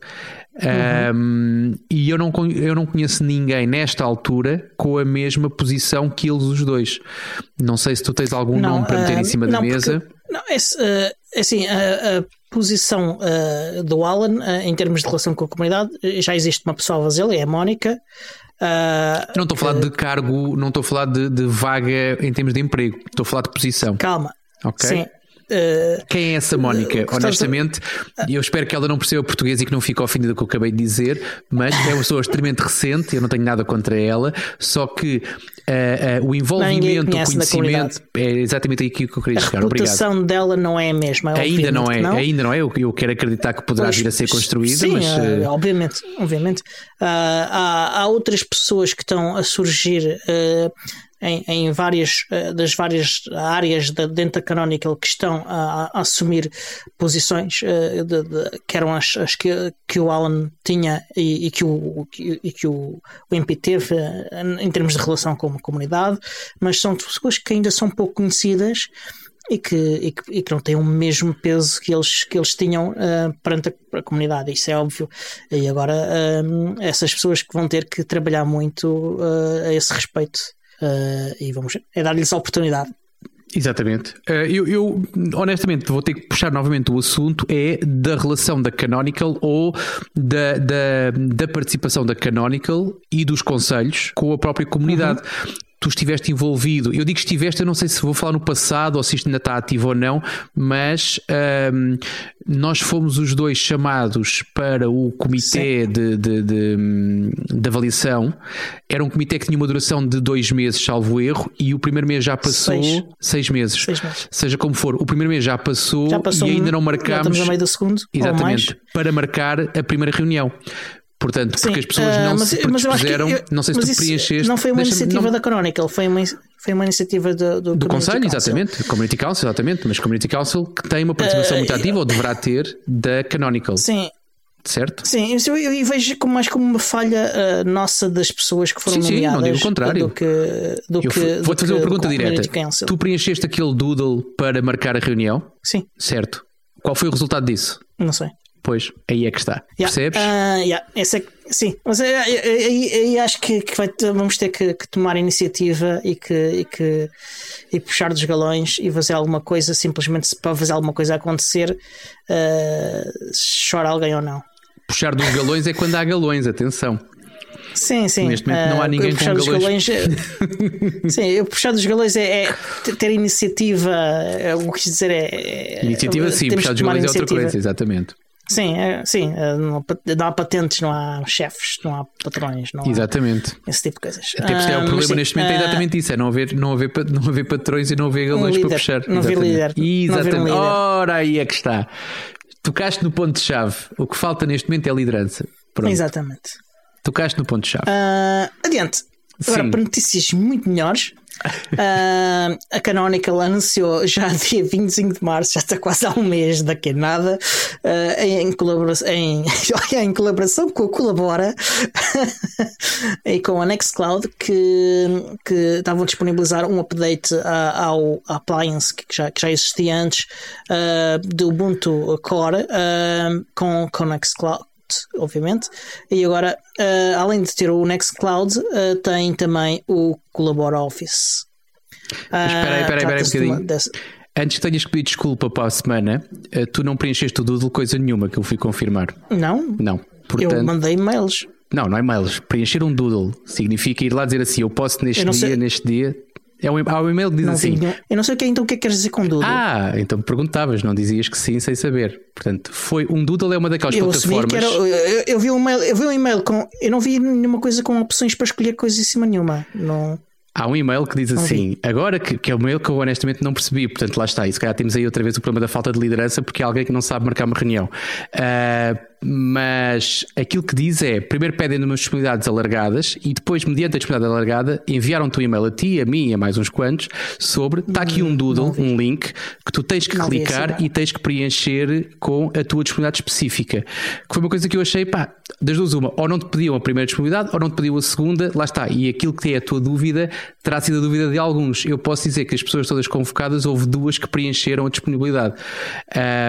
Uhum. Um, e eu não, eu não conheço ninguém nesta altura com a mesma posição que eles os dois. Não sei se tu tens algum não, nome para meter uh, em cima não, da mesa. Não, esse, uh, assim, uh, posição uh, do Alan uh, em termos de relação com a comunidade. Já existe uma pessoa a fazê-lo, é a Mónica. Não estou a falar de cargo, não estou a falar de, de, vaga em termos de emprego, estou a falar de posição. Calma. Ok. Sim. Uh, Quem é essa Mónica? Uh, Honestamente, eu espero que ela não perceba português e que não fique ofendida com o que eu acabei de dizer, mas é uma pessoa extremamente recente, eu não tenho nada contra ela, só que uh, o envolvimento, o conhecimento é exatamente aqui que eu queria chegar. A reputação Obrigado. dela não é a mesma. Ainda não é, não. ainda não é. Eu, eu quero acreditar que poderá pois, vir a ser construída, sim, mas. Obviamente, obviamente. há, há outras pessoas que estão a surgir em, em várias uh, das várias áreas da, dentro da Canonical que estão a, a assumir posições uh, de, de, que eram as, as, que, que o Alan tinha e, e que, o, que, e que o, o MP teve uh, em termos de relação com a comunidade, mas são pessoas que ainda são pouco conhecidas e que, e que, e que, não têm o mesmo peso que eles, que eles tinham uh, perante a, a, comunidade, isso é óbvio. E agora uh, essas pessoas que vão ter que trabalhar muito uh, a esse respeito uh, e vamos é dar-lhes a oportunidade. Exatamente. Eh, eu, eu, honestamente vou ter que puxar novamente o assunto é da relação da Canonical ou da, da, da participação da Canonical e dos conselhos com a própria comunidade. Uhum tu estiveste envolvido. Eu digo que estiveste, eu não sei se vou falar no passado ou se isto ainda está ativo ou não, mas um, nós fomos os dois chamados para o comitê de, de, de, de, avaliação. Era um comitê que tinha uma duração de dois meses, salvo erro, e o primeiro mês já passou seis, seis meses. Seis meses. Seja como for, o primeiro mês já passou, já passou e ainda não marcámos. Estamos no meio do segundo. Exatamente, para marcar a primeira reunião. Portanto, Sim, porque as pessoas não uh, mas, se predispuseram, eu, não sei se tu preencheste. Não foi uma iniciativa não... da Chronicle, foi uma, foi uma iniciativa do, do, do Conselho, Council. exatamente, Community Council, exatamente, mas Community Council que tem uma participação uh, muito ativa, ou deverá ter, da Canonical. Sim. Certo? Sim, eu, eu, eu vejo como, mais como uma falha uh, nossa das pessoas que foram sim, nomeadas. Sim, não digo o contrário. Do que, do que, Vou-te fazer uma pergunta direta. Tu preencheste aquele doodle para marcar a reunião? Sim. Certo. Qual foi o resultado disso? Não sei. Pois, aí é que está. Yeah. Percebes? Uh, yeah. Essa é, sim, mas aí, aí, acho que, que vai, vamos ter que, que, tomar iniciativa e que, e que e puxar dos galões e fazer alguma coisa, simplesmente para fazer alguma coisa acontecer, uh, chora alguém ou não. Puxar dos galões é quando há galões, atenção. Sim, sim. Neste momento não há ninguém com galões. galões é- sim, eu puxar dos galões é, é ter iniciativa. É, o que quis dizer é. é iniciativa, sim, puxar dos galões é outra coisa, exatamente. Sim, é, sim, é, não, não há patentes, não há chefes, não há patrões, não Exatamente. Há esse tipo de coisas. Até porque é o problema sim, neste momento é exatamente isso: é não haver, não haver, não haver patrões e não haver galões um para puxar. Não haver líder. Exatamente. Não um Ora, aí é que está. Tocaste no ponto-chave. O que falta neste momento é liderança. Pronto. Exatamente. Tocaste no ponto-chave. Uh, adiante. Agora, sim. para notícias muito melhores. Uh, a Canonical anunciou já dia 25 de março, já está quase há um mês daqui a nada, uh, em, colaboração, em, em colaboração com a Colabora e com a Nextcloud, que, que estavam a disponibilizar um update uh, ao appliance que já, que já existia antes uh, do Ubuntu Core com, com Nextcloud obviamente. E agora, uh, além de ter o Nextcloud, uh, tem também o Colabora Office. Mas espera aí, espera aí, espera aí um bocadinho. Dessa... Antes que tenhas que pedir desculpa para a semana, uh, tu não preencheste o Doodle coisa nenhuma que eu fui confirmar. Não? Não. Portanto... Eu mandei e-mails. Não, não é e-mails. Preencher um Doodle significa ir lá dizer assim: eu posso neste dia, sei... neste dia é um, há um e-mail que diz não assim. Eu não sei o que é, então o que é que queres dizer com doodle. Ah, então perguntavas, não dizias que sim sem saber. Portanto, foi um doodle é uma daquelas eu plataformas. Era, eu, eu, vi um e-mail, eu vi um e-mail com. Eu não vi nenhuma coisa com opções para escolher coisa em cima nenhuma. Não. Há um e-mail que diz assim, agora que, que é um e-mail que eu honestamente não percebi, portanto lá está, e se calhar temos aí outra vez o problema da falta de liderança, porque é alguém que não sabe marcar uma reunião. Uh, mas aquilo que diz é: primeiro pedem umas disponibilidades alargadas e depois, mediante a disponibilidade alargada, enviaram-te um e-mail a ti, a mim e a mais uns quantos sobre está aqui um doodle, um link que tu tens que não clicar e tens que preencher com a tua disponibilidade específica. Que foi uma coisa que eu achei, pá, das duas, uma, ou não te pediam a primeira disponibilidade ou não te pediam a segunda, lá está. E aquilo que é a tua dúvida terá sido a dúvida de alguns. Eu posso dizer que as pessoas todas convocadas, houve duas que preencheram a disponibilidade.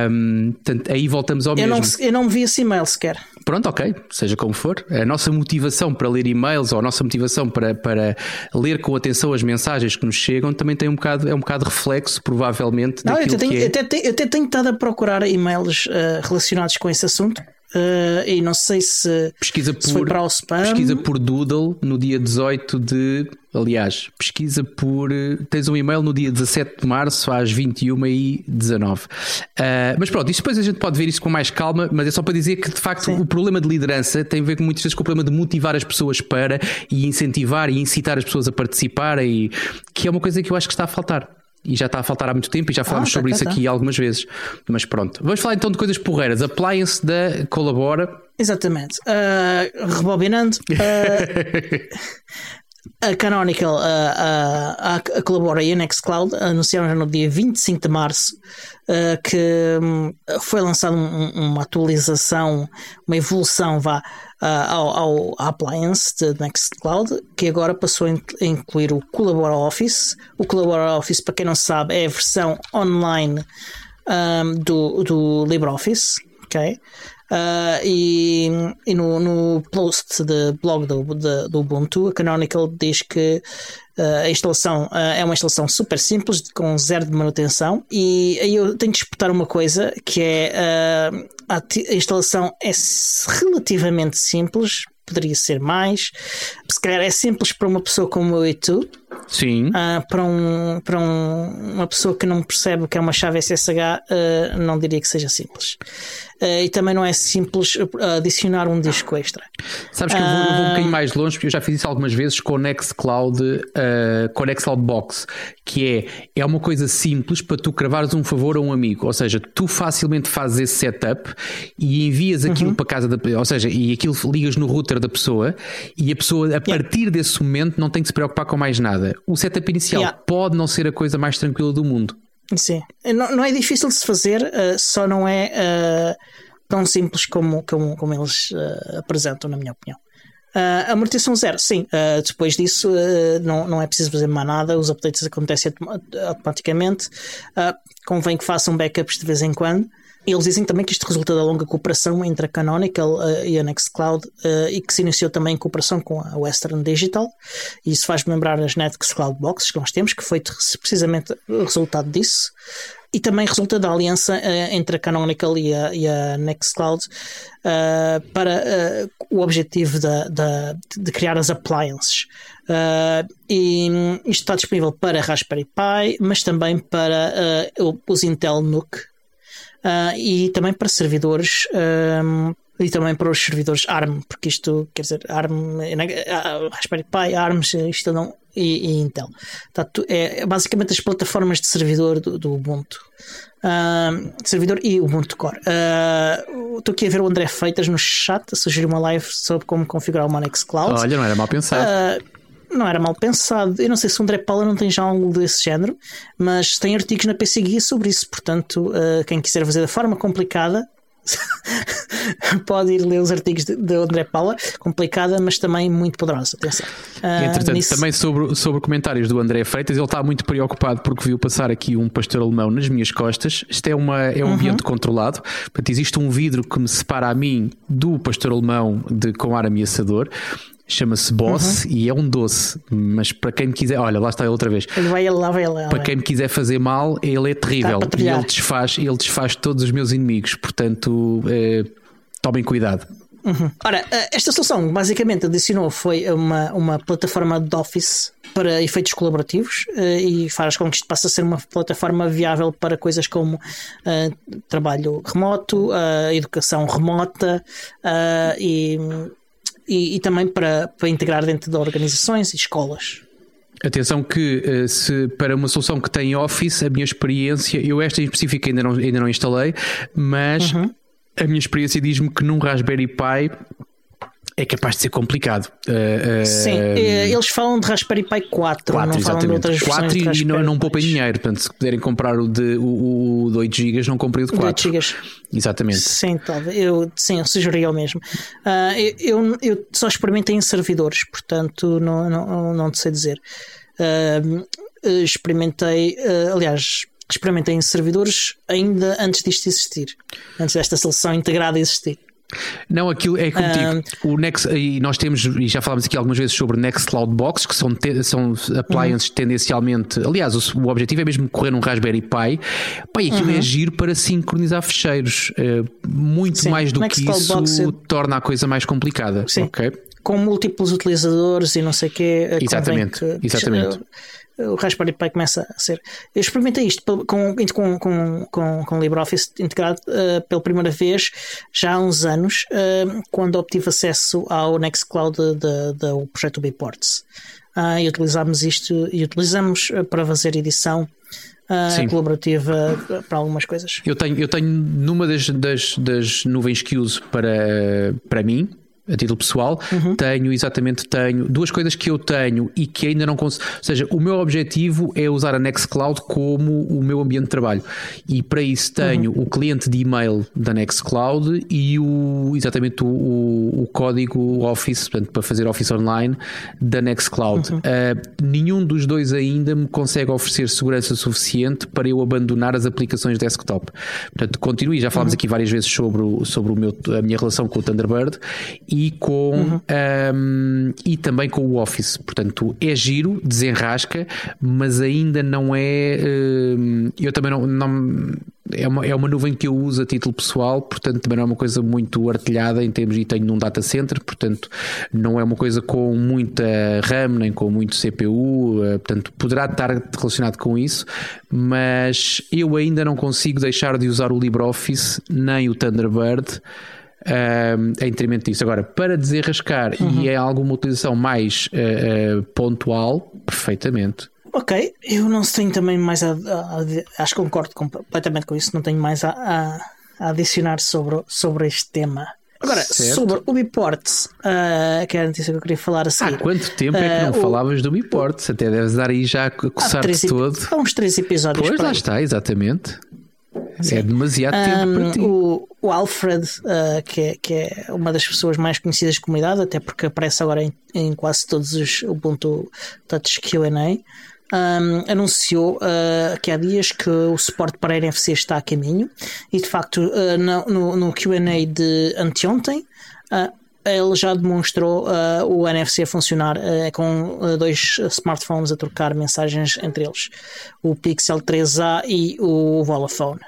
Um, portanto, aí voltamos ao eu mesmo. Não, eu não me vi esse e-mail sequer. pronto, ok, seja como for. A nossa motivação para ler e-mails ou a nossa motivação para, para ler com atenção as mensagens que nos chegam também tem um bocado, é um bocado reflexo, provavelmente. Não, eu até, tenho, é... eu, até tenho, eu até tenho estado a procurar e-mails uh, relacionados com esse assunto. Uh, e não sei se, pesquisa se por, foi para o spam. Pesquisa por Doodle no dia 18 de. Aliás, pesquisa por. Tens um e-mail no dia 17 de março às 21h19. Uh, mas pronto, isso depois a gente pode ver isso com mais calma, mas é só para dizer que de facto Sim. o problema de liderança tem a ver com, muitas vezes com o problema de motivar as pessoas para e incentivar e incitar as pessoas a participar, e, que é uma coisa que eu acho que está a faltar e já está a faltar há muito tempo e já falámos ah, sobre tá, isso tá. aqui algumas vezes. Mas pronto, vamos falar então de coisas porreiras. Appliance da Colabora. Exatamente. Uh, rebobinando. Uh, a Canonical, uh, a, a Colabora e a Nextcloud anunciaram no dia 25 de março uh, que um, foi lançada um, uma atualização, uma evolução vá, uh, ao, ao appliance de Nextcloud, que agora passou a incluir o Collabora Office. O Collabora Office, para quem não sabe, é a versão online um, do, do LibreOffice. Okay? Uh, e, e no, no, post de blog do, de, do Ubuntu, a Canonical diz que a instalação uh, é uma instalação super simples, com zero de manutenção. E aí eu tenho que disputar uma coisa que é a, a instalação é relativamente simples, poderia ser mais. Se calhar é simples para uma pessoa como eu e tu. Sim. Uh, para um, para um, uma pessoa que não percebe o que é uma chave SSH, uh, não diria que seja simples. Uh, e também não é simples adicionar um disco extra. Sabes que eu vou, eu vou um bocadinho mais longe, porque eu já fiz isso algumas vezes com o Nextcloud, uh, com o Nextcloud Box, que é, é uma coisa simples para tu cravares um favor a um amigo. Ou seja, tu facilmente fazes esse setup e envias aquilo uhum. para casa da ou seja, e aquilo ligas no router da pessoa e a pessoa, a yeah. partir desse momento, não tem que se preocupar com mais nada. O setup inicial yeah. pode não ser a coisa mais tranquila do mundo. Sim, não, não é difícil de se fazer, uh, só não é uh, tão simples como, como, como eles uh, apresentam, na minha opinião. Uh, amortização zero, sim. Uh, depois disso, uh, não, não é preciso fazer mais nada, os updates acontecem automaticamente. convém que façam backups de vez em quando. Eles dizem também que isto resulta da longa cooperação entre a Canonical uh, e a Nextcloud uh, e que se iniciou também em cooperação com a Western Digital. E isso faz-me lembrar as Nextcloud Boxes que nós temos, que foi precisamente resultado disso. E também resulta da aliança uh, entre a Canonical e a, e a Nextcloud para o objetivo de, de, de, criar as appliances. e isto está disponível para Raspberry Pi, mas também para os Intel NUC uh, e também para servidores. Um, e também para os servidores ARM, porque isto quer dizer ARM, Raspberry Pi, ARM, isto não, e, e Intel. Tá, é basicamente as plataformas de servidor do, do Ubuntu. Uh, servidor e Ubuntu Core. Uh, estou aqui a ver o André Feitas no chat a sugerir uma live sobre como configurar o Manex Cloud. Olha, não era mal pensado. Uh, não era mal pensado. Eu não sei se o André Paula não tem já algo desse género, mas tem artigos na PC Guia sobre isso. Portanto, uh, quem quiser fazer da forma complicada pode ir ler os artigos de, André Paula, complicada, mas também muito poderosa. Atenção. Uh, Entretanto, nisso... também sobre, sobre comentários do André Freitas, ele está muito preocupado porque viu passar aqui um pastor alemão nas minhas costas. Isto é, uma, é um uhum. ambiente controlado, portanto, existe um vidro que me separa a mim do pastor alemão de, com ar ameaçador chama-se Boss uhum. e é um doce, mas para quem me quiser, olha, lá está ele outra vez. Ele vai lá, vai lá. Para quem me quiser fazer mal, ele é terrível e ele desfaz, ele desfaz todos os meus inimigos, portanto, é, tomem cuidado. Uhum. Ora, eh, esta solução basicamente adicionou foi uma, uma plataforma de Office para efeitos colaborativos uh, e faz com que isto passe a ser uma plataforma viável para coisas como uh, trabalho remoto, uh, educação remota e e, e também para, para integrar dentro de organizações e escolas. Atenção que eh, se para uma solução que tem Office, a minha experiência, eu esta em específico ainda não, ainda não instalei, mas uhum. a minha experiência diz-me que num Raspberry Pi é capaz de ser complicado. Uh, uh, Sim, eh, eles falam de Raspberry Pi 4, 4 não falam de outras 4 e não, não poupem dinheiro, portanto, se puderem comprar o de, o, o de 8 GB, não comprem o de 4. 8 GB. Exatamente. Sim, talvez. Eu, sim, eu sugeriria o mesmo. Uh, eu, eu, eu, só experimentei em servidores, portanto, não, não, não te sei dizer. Uh, experimentei, uh, aliás, experimentei em servidores ainda antes disto existir, antes desta solução integrada existir. Não, aquilo é como digo, uh, o Next, e nós temos, e já falámos aqui algumas vezes sobre Nextcloud Box, que são, te, são appliances uh tendencialmente, aliás, o, o, objetivo é mesmo correr num Raspberry Pi. Pai, aquilo é giro para sincronizar fecheiros. Uh, muito Sim. mais do Nextcloud que isso Box, é- torna a coisa mais complicada. Sim. Okay? Com múltiplos utilizadores e não sei o quê. Exatamente. Que, exatamente o Raspberry Pi começa a ser. Eu experimentei isto com, com, com, com, com LibreOffice integrado uh, pela primeira vez já há uns anos, uh, quando obtive acesso ao Nextcloud do projeto Biports. Uh, e utilizámos isto e utilizamos para fazer edição Uh, colaborativa para algumas coisas. Eu tenho, eu tenho numa das, das, das nuvens que uso para, para mim, a título pessoal, uhum. tenho exatamente tenho duas coisas que eu tenho e que ainda não consigo. Ou seja, o meu objetivo é usar a Nextcloud como o meu ambiente de trabalho. E para isso tenho uhum. o cliente de e-mail da Nextcloud e o exatamente o, o, o, código Office, portanto, para fazer Office Online da Nextcloud. Uhum. Uh, nenhum dos dois ainda me consegue oferecer segurança suficiente para eu abandonar as aplicações desktop. Portanto, continuo e já falámos uhum. aqui várias vezes sobre, o, sobre o meu, a minha relação com o Thunderbird e com uhum. um, e também com o Office. Portanto, é giro, desenrasca, mas ainda não é. Um, eu também não, não é uma, é uma nuvem que eu uso a título pessoal, portanto também não é uma coisa muito artilhada em termos e tenho num data center, portanto não é uma coisa com muita RAM nem com muito CPU, eh, portanto poderá estar relacionado com isso, mas eu ainda não consigo deixar de usar o LibreOffice nem o Thunderbird uh, em detrimento disso. Agora, para desenrascar uhum. e é alguma utilização mais uh, uh, pontual, perfeitamente. Ok, eu não tenho também mais a, a, a, acho que concordo completamente com isso, não tenho mais a, a adicionar sobre, sobre este tema. Agora, certo. sobre o Biports, uh, que era a notícia que eu queria falar a seguir. Há quanto tempo é que não uh, falavas do Biports? Até deves dar aí já a coçar-te todo. Há uns três episódios. Pois, lá está, exatamente. Sim. É demasiado tempo um, para ti. O, o Alfred, uh, que, é, que é uma das pessoas mais conhecidas da comunidade, até porque aparece agora em, em quase todos os Ubuntu Touch QA, um, anunciou uh, que há dias que o suporte para a NFC está a caminho e de facto uh, no, no QA de anteontem. Uh, ele já demonstrou uh, o NFC funcionar uh, com uh, dois smartphones a trocar mensagens entre eles, o Pixel 3a e o Vodafone.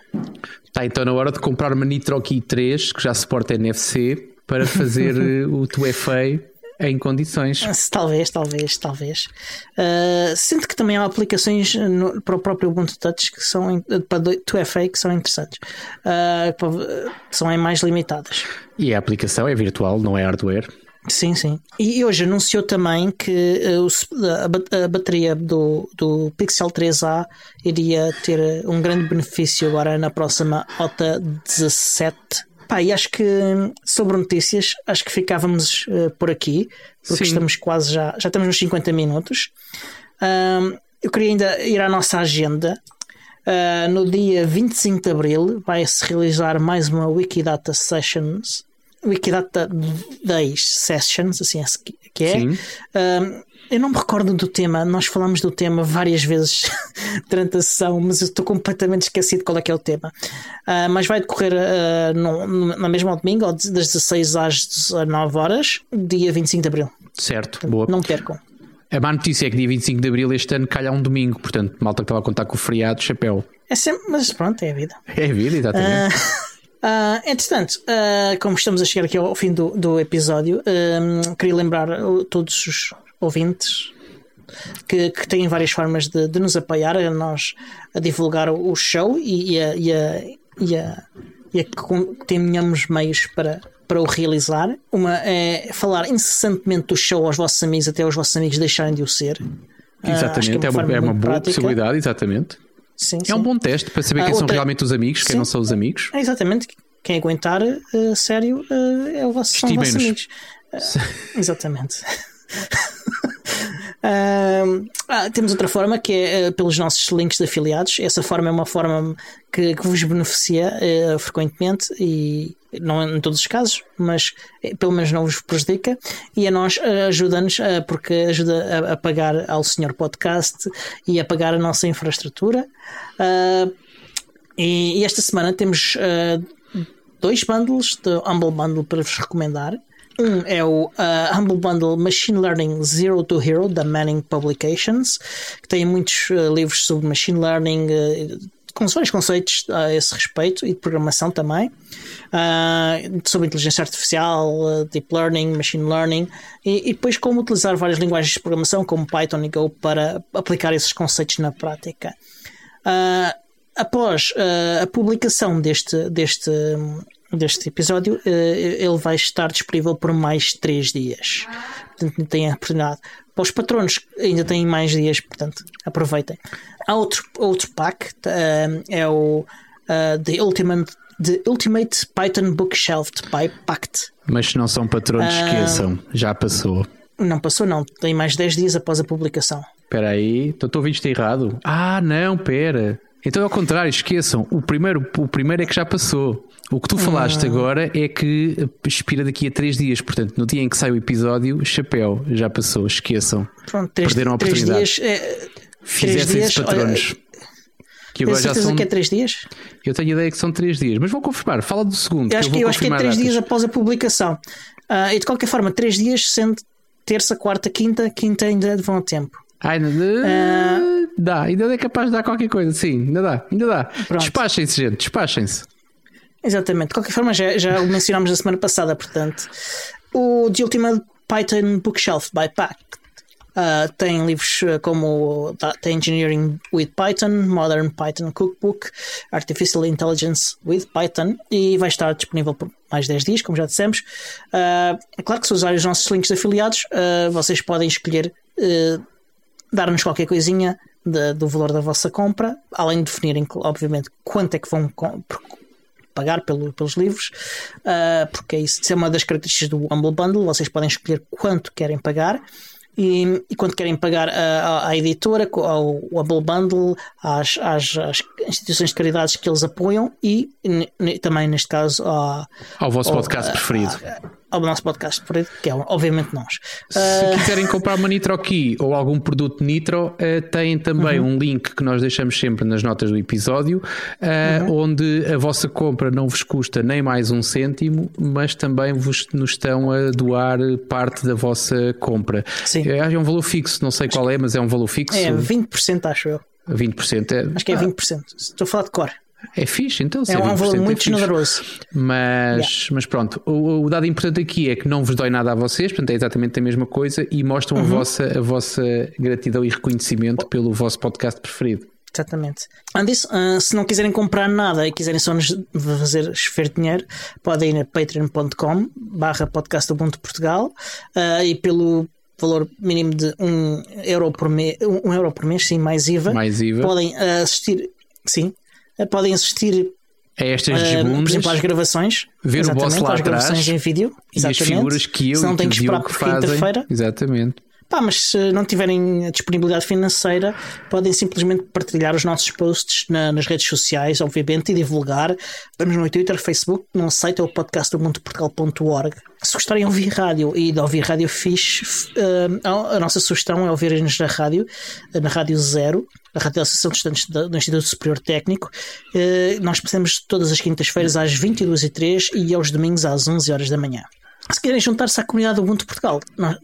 Está então na hora de comprar uma Nitro Key 3 que já suporta NFC para fazer o 2FA em condições. Talvez, talvez, talvez. Uh, sinto que também há aplicações no, para o próprio Ubuntu Touch que são para 2FA que são interessantes, uh, são mais limitadas. E a aplicação é virtual, não é hardware. Sim, sim. E hoje anunciou também que a, bateria do, do Pixel 3a iria ter um grande benefício agora na próxima OTA 17 Pá, e acho que sobre notícias, acho que ficávamos uh, por aqui, porque Sim. estamos quase já, já estamos nos 50 minutos. Um, eu queria ainda ir à nossa agenda. Uh, no dia 25 de Abril vai-se realizar mais uma Wikidata Sessions, Wikidata Days Sessions, assim é que é. Um, eu não me recordo do tema, nós falamos do tema várias vezes durante a sessão, mas eu estou completamente esquecido qual é que é o tema. Uh, mas vai decorrer uh, no, no, na mesma domingo, das 16 às 19 horas, dia 25 de Abril. Certo, boa. Não percam. A má notícia é que dia 25 de Abril este ano calha um domingo, portanto, malta que estava a contar com o feriado, chapéu. É sempre, mas pronto, é a vida. É a vida, exatamente. Uh, entretanto, uh, como estamos a chegar aqui ao fim do, do episódio, queria lembrar todos os ouvintes que, que têm várias formas de, de, nos apoiar a nós a divulgar o show e, e a, e a, e a, e a que tenhamos meios para, para o realizar. Uma é falar incessantemente do show aos vossos amigos até os vossos amigos deixarem de o ser. Ah, exatamente, uh, é, uma, é uma, boa prática. possibilidade, exatamente. Sim, é um bom teste para saber quem outra... são realmente os amigos, quem sim. não são os amigos. É exatamente. Quem aguentar uh, sério uh, é o vosso, são os vossos amigos. exatamente. Uh, ah, temos outra forma que é uh, pelos nossos links de afiliados. Essa forma é uma forma que, que vos beneficia uh, frequentemente e não em todos os casos, mas eh, pelo menos não vos prejudica. E a nós ajuda-nos porque ajuda a, a, pagar ao senhor podcast e a pagar a nossa infraestrutura. E, e, esta semana temos dois bundles de Humble Bundle para vos recomendar. Um é o uh, Humble Bundle Machine Learning Zero to Hero da Manning Publications, que tem muitos uh, livros sobre machine learning, uh, com vários conceitos a esse respeito e de programação também, uh, sobre inteligência artificial, uh, deep learning, machine learning e, e, depois como utilizar várias linguagens de programação como Python e Go para aplicar esses conceitos na prática. Uh, após a publicação deste, deste, deste episódio, ele vai estar disponível por mais 3 dias. Portanto, tem a oportunidade. Para os patronos, ainda têm mais dias, portanto, aproveitem. Há outro, outro pack, uh, é o uh, The Ultimate The Ultimate Python Bookshelf by Pact. Mas se não são patronos, uh, esqueçam, já passou. Não passou, não. Tem mais 10 dias após a publicação. Espera aí, estou a ouvir isto errado. Ah, não, pera. Então, ao contrário, esqueçam. O primeiro, o primeiro é que já passou. O que tu falaste hum. agora é que expira daqui a 3 dias. Portanto, no dia em que sai o episódio, chapéu, já passou. Esqueçam. Pronto, três, Perderam a oportunidade. Dias, é, Fizessem-se patronos. Que agora já são... que é 3 dias? Eu tenho ideia que são 3 dias, mas vou confirmar. Fala do segundo. Eu acho, que, eu eu acho que é 3 dias após a publicação. Uh, e de qualquer forma, 3 dias, sendo terça, quarta, quinta, quinta ainda vão a tempo. Ah, ainda uh, dá, ainda é capaz de dar qualquer coisa, sim, ainda dá, ainda dá. Despachem-se, gente, despachem-se. Exatamente, de qualquer forma, já, já o mencionámos na semana passada, portanto, o The Ultimate Python Bookshelf by Pact Uh, tem livros ah, como The Engineering with Python, Modern Python Cookbook, Artificial Intelligence with Python e vai estar disponível por mais 10 dias, como já dissemos. Uh, é claro que se usarem os nossos links afiliados, uh, vocês podem escolher dar-nos qualquer coisinha de, do valor da vossa compra, além de definirem, obviamente, quanto é que vão pagar pelo, pelos livros, porque é isso, isso é uma das características do Humble Bundle, vocês podem escolher quanto querem pagar e, e quando querem pagar à, editora, ao Humble Bundle, às, às, às, instituições de caridades que eles apoiam e também, neste caso, ao, ao vosso podcast preferido ao nosso podcast preferido, que é obviamente nós. Se uh... quiserem comprar uma Nitro Key ou algum produto Nitro, uh, têm também uhum. um link que nós deixamos sempre nas notas do episódio, uh, uhum. onde a vossa compra não vos custa nem mais um cêntimo, mas também vos nos estão a doar parte da vossa compra. Sim. É, é um valor fixo, não sei qual é, mas é um valor fixo. É 20%, acho eu. 20% é. Acho que é 20%. Estou a falar de cor. É fixe, então É um valor muito é generoso. Mas, yeah. mas pronto, o, o, dado importante aqui é que não vos dói nada a vocês, portanto é exatamente a mesma coisa e mostram uhum. a, vossa, a vossa gratidão e reconhecimento pelo vosso podcast preferido. Exatamente. Antes, uh, se não quiserem comprar nada e quiserem só nos fazer chover dinheiro, podem ir a patreon.com barra podcast Ubuntu Portugal uh, e pelo valor mínimo de 1 um euro por mês, um euro por mês, sim, mais IVA, mais IVA. podem assistir, sim, podem assistir a estas uh, por exemplo, às gravações, ver o boss lá às gravações atrás, em vídeo, exatamente. e as figuras que eu se não tem que esperar por quinta-feira. Exatamente. Pá, mas se não tiverem disponibilidade financeira, podem simplesmente partilhar os nossos posts na, nas redes sociais, obviamente, e divulgar. Estamos no Twitter, Facebook, no site é o podcast do mundoportugal.org. Se gostarem de ouvir rádio e de ouvir rádio fixe, uh, a nossa sugestão é ouvirem-nos na rádio, na Rádio Zero, a Rádio Associação de Estudantes do Instituto Superior Técnico. Uh, nós passamos todas as quintas-feiras às 22h03 e aos domingos às 11 horas da manhã. Se querem juntar-se à comunidade Ubuntu Portugal,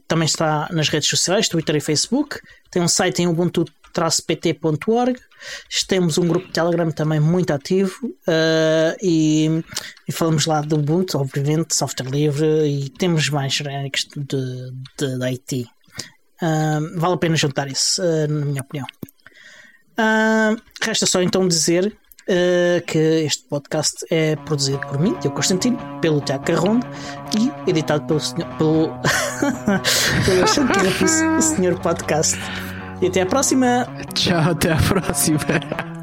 também está nas redes sociais, Twitter e Facebook. Tem um site em ubuntu-pt.org. Temos um grupo de Telegram também muito ativo uh, e, e, falamos lá do Ubuntu, obviamente, software livre e temos mais genéricos de, de, de IT. Uh, vale a pena juntar isso, uh, na minha opinião. resta só então dizer uh, que este podcast é produzido por mim, Tiago Constantino, pelo Tiago Carronde e editado pelo senhor, pelo, pelo senhor podcast. E até à próxima! Tchau, até à próxima!